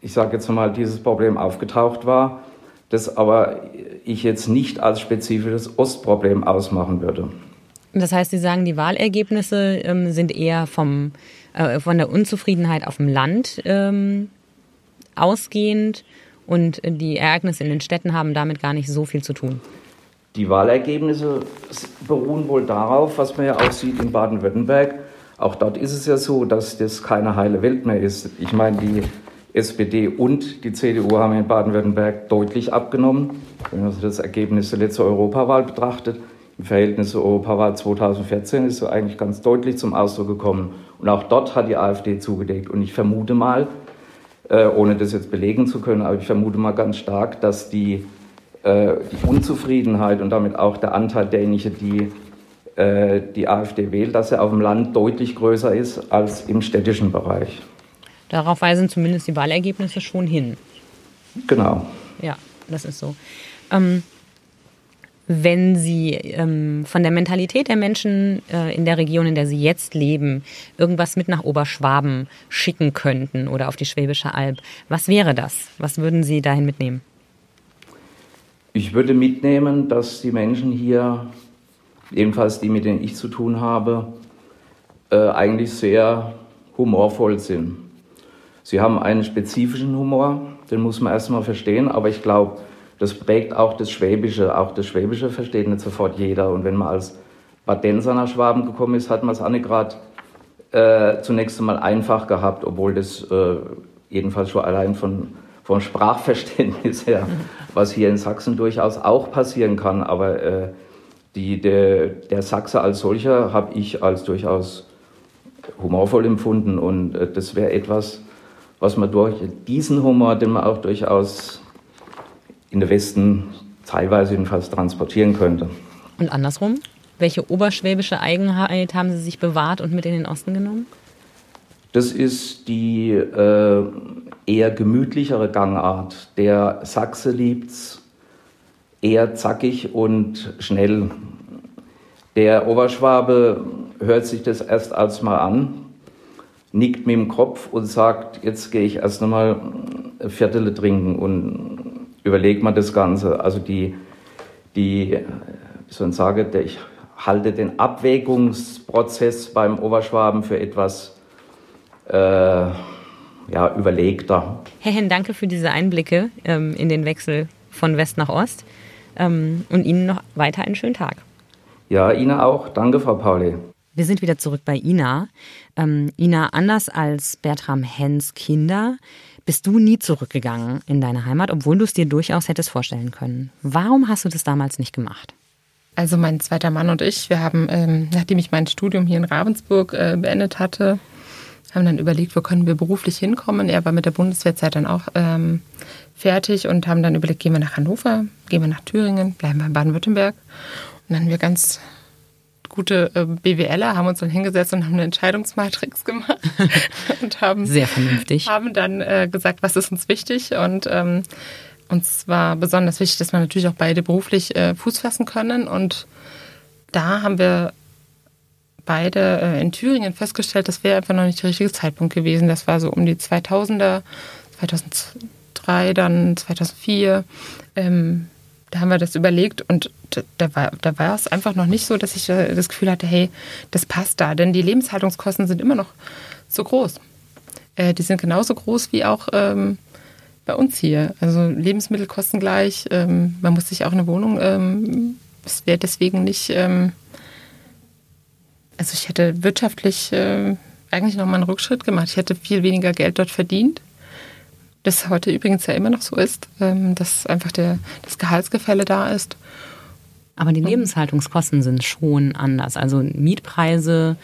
ich sage jetzt mal, dieses Problem aufgetaucht war, das aber ich jetzt nicht als spezifisches Ostproblem ausmachen würde. Das heißt, Sie sagen, die Wahlergebnisse ähm, sind eher vom, äh, von der Unzufriedenheit auf dem Land ähm, ausgehend und die Ereignisse in den Städten haben damit gar nicht so viel zu tun. Die Wahlergebnisse beruhen wohl darauf, was man ja auch sieht in Baden-Württemberg. Auch dort ist es ja so, dass das keine heile Welt mehr ist. Ich meine, die SPD und die CDU haben in Baden-Württemberg deutlich abgenommen. Wenn man das Ergebnis der letzten Europawahl betrachtet, im Verhältnis zur Europawahl 2014 ist so eigentlich ganz deutlich zum Ausdruck gekommen. Und auch dort hat die AfD zugedeckt. Und ich vermute mal, äh, ohne das jetzt belegen zu können, aber ich vermute mal ganz stark, dass die, äh, die Unzufriedenheit und damit auch der Anteil derjenigen, die äh, die AfD wählt, dass er auf dem Land deutlich größer ist als im städtischen Bereich. Darauf weisen zumindest die Wahlergebnisse schon hin. Genau. Ja, das ist so. Ähm, wenn Sie ähm, von der Mentalität der Menschen äh, in der Region, in der Sie jetzt leben, irgendwas mit nach Oberschwaben schicken könnten oder auf die Schwäbische Alb, was wäre das? Was würden Sie dahin mitnehmen? Ich würde mitnehmen, dass die Menschen hier, jedenfalls die, mit denen ich zu tun habe, äh, eigentlich sehr humorvoll sind. Sie haben einen spezifischen Humor, den muss man erstmal verstehen, aber ich glaube, das prägt auch das Schwäbische. Auch das Schwäbische versteht nicht sofort jeder. Und wenn man als Badenser nach Schwaben gekommen ist, hat man es auch nicht gerade äh, zunächst einmal einfach gehabt, obwohl das äh, jedenfalls schon allein von, vom Sprachverständnis her, was hier in Sachsen durchaus auch passieren kann. Aber äh, die, der, der Sachse als solcher habe ich als durchaus humorvoll empfunden. Und äh, das wäre etwas, was man durch diesen Humor, den man auch durchaus in der Westen teilweise jedenfalls transportieren könnte. Und andersrum? Welche oberschwäbische Eigenheit haben Sie sich bewahrt und mit in den Osten genommen? Das ist die äh, eher gemütlichere Gangart. Der Sachse liebt es eher zackig und schnell. Der Oberschwabe hört sich das erst als mal an, nickt mit dem Kopf und sagt, jetzt gehe ich erst einmal Viertele trinken und überlegt man das Ganze. Also die, die wie soll ich sagen, ich halte den Abwägungsprozess beim Oberschwaben für etwas äh, ja, überlegter. Herr Hen, danke für diese Einblicke ähm, in den Wechsel von West nach Ost ähm, und Ihnen noch weiter einen schönen Tag. Ja, Ihnen auch. Danke, Frau Pauli. Wir sind wieder zurück bei Ina. Ähm, Ina, anders als Bertram Hens Kinder bist du nie zurückgegangen in deine Heimat, obwohl du es dir durchaus hättest vorstellen können. Warum hast du das damals nicht gemacht? Also mein zweiter Mann und ich, wir haben, ähm, nachdem ich mein Studium hier in Ravensburg äh, beendet hatte, haben dann überlegt, wo können wir beruflich hinkommen. Er war mit der Bundeswehrzeit dann auch ähm, fertig und haben dann überlegt, gehen wir nach Hannover, gehen wir nach Thüringen, bleiben wir in Baden-Württemberg. Und dann haben wir ganz gute äh, BWLer haben uns dann hingesetzt und haben eine Entscheidungsmatrix gemacht und haben sehr vernünftig haben dann äh, gesagt, was ist uns wichtig und ähm, uns war besonders wichtig, dass wir natürlich auch beide beruflich äh, Fuß fassen können und da haben wir beide äh, in Thüringen festgestellt, das wäre einfach noch nicht der richtige Zeitpunkt gewesen. Das war so um die 2000er, 2003, dann 2004. Ähm, da haben wir das überlegt und da war, da war es einfach noch nicht so, dass ich das Gefühl hatte, hey, das passt da. Denn die Lebenshaltungskosten sind immer noch so groß. Äh, die sind genauso groß wie auch ähm, bei uns hier. Also Lebensmittel kosten gleich. Ähm, man muss sich auch eine Wohnung, ähm, es wäre deswegen nicht, ähm, also ich hätte wirtschaftlich äh, eigentlich nochmal einen Rückschritt gemacht. Ich hätte viel weniger Geld dort verdient. Das heute übrigens ja immer noch so ist, ähm, dass einfach der, das Gehaltsgefälle da ist. Aber die Lebenshaltungskosten sind schon anders. Also Mietpreise,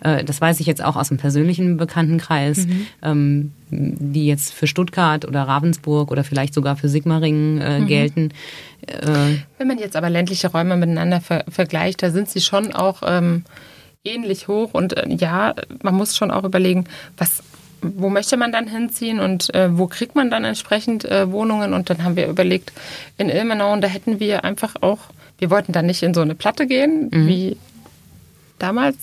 äh, das weiß ich jetzt auch aus dem persönlichen Bekanntenkreis, mhm. Ähm, die jetzt für Stuttgart oder Ravensburg oder vielleicht sogar für Sigmaringen äh, mhm. gelten. Äh, Wenn man jetzt aber ländliche Räume miteinander ver vergleicht, da sind sie schon auch ähm, ähnlich hoch. Und äh, ja, man muss schon auch überlegen, was wo möchte man dann hinziehen und äh, wo kriegt man dann entsprechend äh, Wohnungen? Und dann haben wir überlegt, in Ilmenau, und da hätten wir einfach auch, wir wollten dann nicht in so eine Platte gehen mhm. wie damals,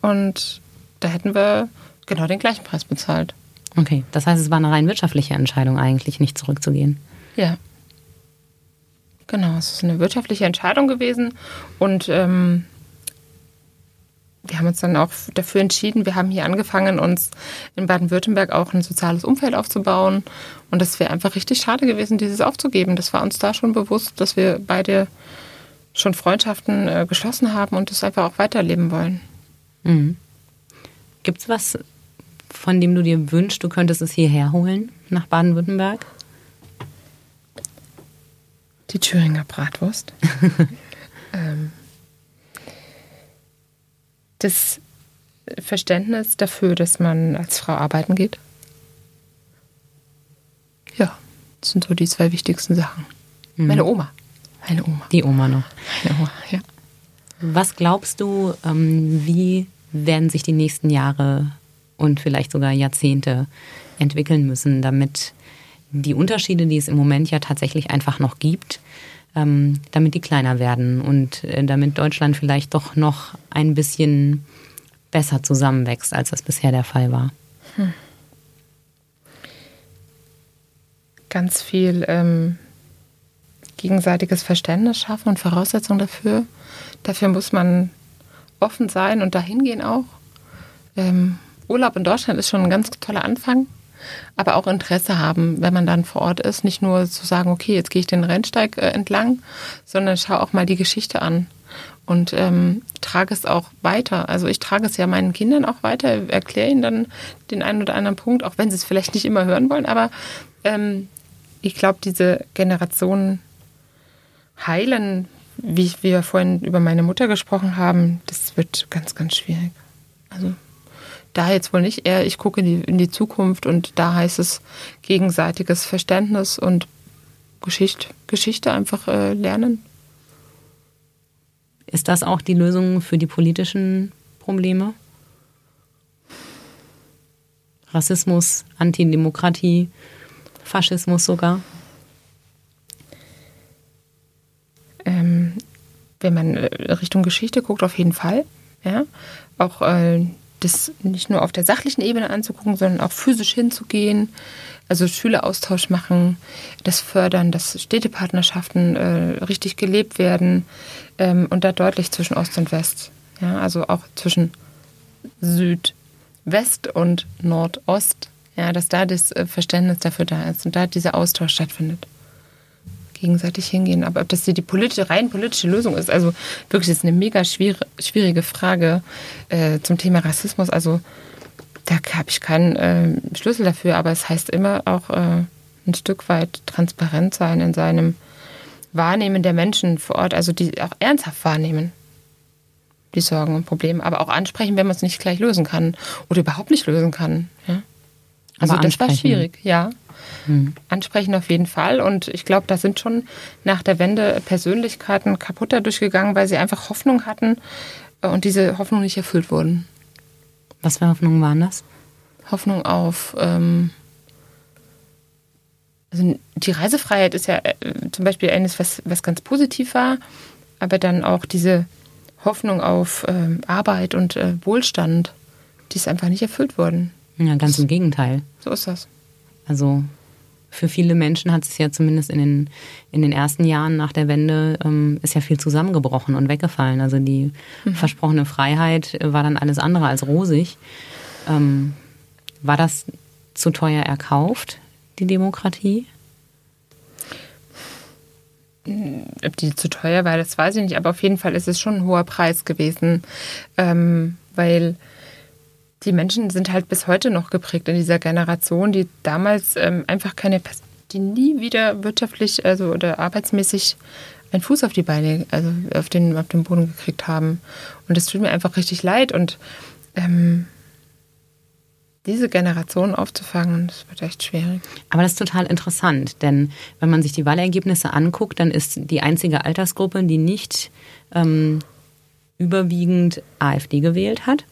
und da hätten wir genau den gleichen Preis bezahlt. Okay, das heißt, es war eine rein wirtschaftliche Entscheidung eigentlich, nicht zurückzugehen. Ja. Genau, es ist eine wirtschaftliche Entscheidung gewesen und ähm, wir haben uns dann auch dafür entschieden, wir haben hier angefangen, uns in Baden-Württemberg auch ein soziales Umfeld aufzubauen. Und das wäre einfach richtig schade gewesen, dieses aufzugeben. Das war uns da schon bewusst, dass wir beide schon Freundschaften äh, geschlossen haben und das einfach auch weiterleben wollen. Mhm. Gibt es was, von dem du dir wünschst, du könntest es hierher holen, nach Baden-Württemberg? Die Thüringer Bratwurst. ähm, das Verständnis dafür, dass man als Frau arbeiten geht. Ja, das sind so die zwei wichtigsten Sachen. Mhm. Meine Oma. Meine Oma. Die Oma noch. Meine Oma, ja. Was glaubst du, ähm, wie werden sich die nächsten Jahre und vielleicht sogar Jahrzehnte entwickeln müssen, damit die Unterschiede, die es im Moment ja tatsächlich einfach noch gibt, ähm, damit die kleiner werden und äh, damit Deutschland vielleicht doch noch ein bisschen besser zusammenwächst, als das bisher der Fall war? Hm. Ganz viel ähm, gegenseitiges Verständnis schaffen und Voraussetzungen dafür. Dafür muss man offen sein und dahin gehen auch. Ähm, Urlaub in Deutschland ist schon ein ganz toller Anfang, aber auch Interesse haben, wenn man dann vor Ort ist, nicht nur zu sagen, okay, jetzt gehe ich den Rennsteig äh, entlang, sondern schau auch mal die Geschichte an und ähm, trage es auch weiter. Also ich trage es ja meinen Kindern auch weiter, erkläre ihnen dann den einen oder anderen Punkt, auch wenn sie es vielleicht nicht immer hören wollen, aber ähm, ich glaube, diese Generationen heilen, wie wir vorhin über meine Mutter gesprochen haben, das wird ganz, ganz schwierig. Also da jetzt wohl nicht eher, ich gucke in die, in die Zukunft und da heißt es gegenseitiges Verständnis und Geschichte, Geschichte einfach äh, lernen. Ist das auch die Lösung für die politischen Probleme? Rassismus, Antidemokratie, Faschismus sogar? Ähm, wenn man äh, Richtung Geschichte guckt, auf jeden Fall. Ja? Auch äh, das nicht nur auf der sachlichen Ebene anzugucken, sondern auch physisch hinzugehen, also Schüleraustausch machen, das fördern, dass Städtepartnerschaften äh, richtig gelebt werden ähm, und da deutlich zwischen Ost und West. Ja? Also auch zwischen Südwest und Nordost, ja, dass da das äh, Verständnis dafür da ist und da dieser Austausch stattfindet gegenseitig hingehen. Aber ob das die politische, rein politische Lösung ist, also wirklich ist eine mega schwierige Frage äh, zum Thema Rassismus. Also da habe ich keinen äh, Schlüssel dafür, aber es heißt immer auch äh, ein Stück weit transparent sein in seinem Wahrnehmen der Menschen vor Ort, also die auch ernsthaft wahrnehmen die Sorgen und Probleme, aber auch ansprechen, wenn man es nicht gleich lösen kann oder überhaupt nicht lösen kann. Ja? Also das war schwierig, ja. Mhm. Ansprechen auf jeden Fall. Und ich glaube, da sind schon nach der Wende Persönlichkeiten kaputt dadurch gegangen, weil sie einfach Hoffnung hatten äh, und diese Hoffnung nicht erfüllt wurden. Was für Hoffnungen waren das? Hoffnung auf. Ähm, also die Reisefreiheit ist ja äh, zum Beispiel eines, was, was ganz positiv war, aber dann auch diese Hoffnung auf ähm, Arbeit und äh, Wohlstand, die ist einfach nicht erfüllt worden. Ja, ganz im Gegenteil. So ist das. Also für viele Menschen hat es ja zumindest in den, in den ersten Jahren nach der Wende ähm, ist ja viel zusammengebrochen und weggefallen. Also die mhm. versprochene Freiheit war dann alles andere als rosig. Ähm, war das zu teuer erkauft, die Demokratie? Ob die zu teuer war, das weiß ich nicht, aber auf jeden Fall ist es schon ein hoher Preis gewesen, ähm, weil die Menschen sind halt bis heute noch geprägt in dieser Generation, die damals ähm, einfach keine, die nie wieder wirtschaftlich also oder arbeitsmäßig einen Fuß auf die Beine, also auf den, auf den Boden gekriegt haben. Und es tut mir einfach richtig leid und ähm, diese Generation aufzufangen, das wird echt schwierig. Aber das ist total interessant, denn wenn man sich die Wahlergebnisse anguckt, dann ist die einzige Altersgruppe, die nicht ähm, überwiegend AfD gewählt hat,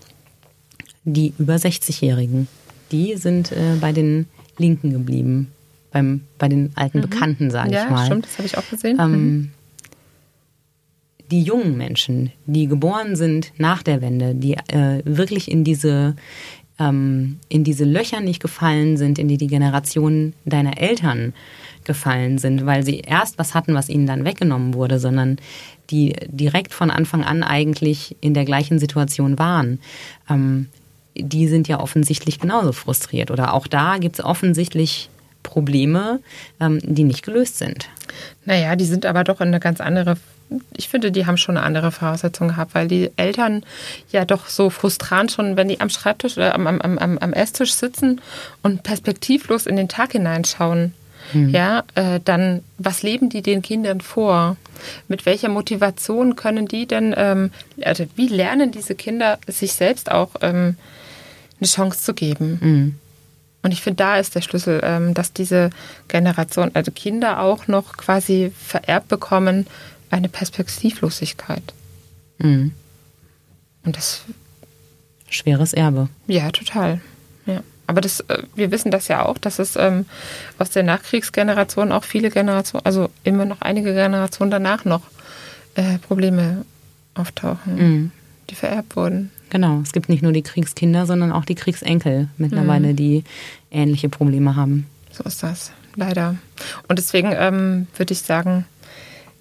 die über 60-Jährigen. Die sind äh, bei den Linken geblieben, beim, bei den alten mhm. Bekannten, sage ja, ich mal. Ja, stimmt, das habe ich auch gesehen. Ähm, mhm. Die jungen Menschen, die geboren sind nach der Wende, die äh, wirklich in diese, ähm, in diese Löcher nicht gefallen sind, in die die Generation deiner Eltern gefallen sind, weil sie erst was hatten, was ihnen dann weggenommen wurde, sondern die direkt von Anfang an eigentlich in der gleichen Situation waren. Ähm, die sind ja offensichtlich genauso frustriert. Oder auch da gibt es offensichtlich Probleme, ähm, die nicht gelöst sind. Naja, die sind aber doch in eine ganz andere ich finde, die haben schon eine andere Voraussetzung gehabt, weil die Eltern ja doch so frustrant schon, wenn die am Schreibtisch oder am, am, am, am Esstisch sitzen und perspektivlos in den Tag hineinschauen, hm. ja, äh, dann was leben die den Kindern vor? Mit welcher Motivation können die denn, ähm, also wie lernen diese Kinder sich selbst auch ähm, eine Chance zu geben? Mhm. Und ich finde, da ist der Schlüssel, ähm, dass diese Generation, also Kinder auch noch quasi vererbt bekommen, eine Perspektivlosigkeit. Mhm. Und das. Schweres Erbe. Ja, total. Ja. Aber das, äh, wir wissen das ja auch, dass es ähm, aus der Nachkriegsgeneration auch viele Generationen, also immer noch einige Generationen danach noch äh, Probleme auftauchen, mhm. die vererbt wurden. Genau, es gibt nicht nur die Kriegskinder, sondern auch die Kriegsenkel mittlerweile, mhm. die ähnliche Probleme haben. So ist das, leider. Und deswegen ähm, würde ich sagen,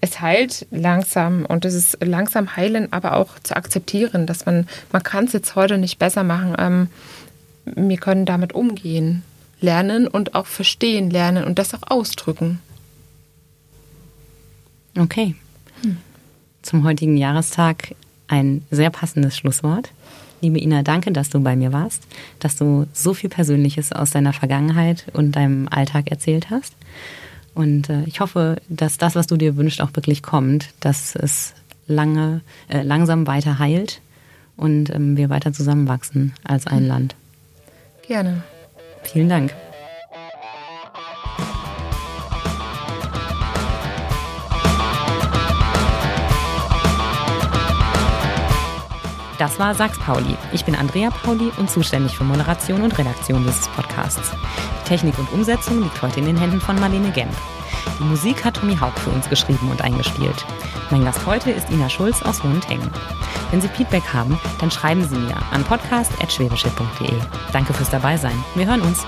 es heilt langsam und es ist langsam heilen, aber auch zu akzeptieren, dass man, man kann es jetzt heute nicht besser machen. Ähm, wir können damit umgehen, lernen und auch verstehen lernen und das auch ausdrücken. Okay. Hm. Zum heutigen Jahrestag ein sehr passendes Schlusswort. Liebe Ina, danke, dass du bei mir warst, dass du so viel Persönliches aus deiner Vergangenheit und deinem Alltag erzählt hast. Und äh, ich hoffe, dass das, was du dir wünschst, auch wirklich kommt, dass es lange, äh, langsam weiter heilt und ähm, wir weiter zusammenwachsen als ein Land. Gerne. Vielen Dank. Das war Sachs Pauli. Ich bin Andrea Pauli und zuständig für Moderation und Redaktion dieses Podcasts. Technik und Umsetzung liegt heute in den Händen von Marlene Gemp. Die Musik hat Tommy Haug für uns geschrieben und eingespielt. Mein Gast heute ist Ina Schulz aus Hohentengen. Wenn Sie Feedback haben, dann schreiben Sie mir an podcast.schwäbische.de. Danke fürs Dabeisein. Wir hören uns.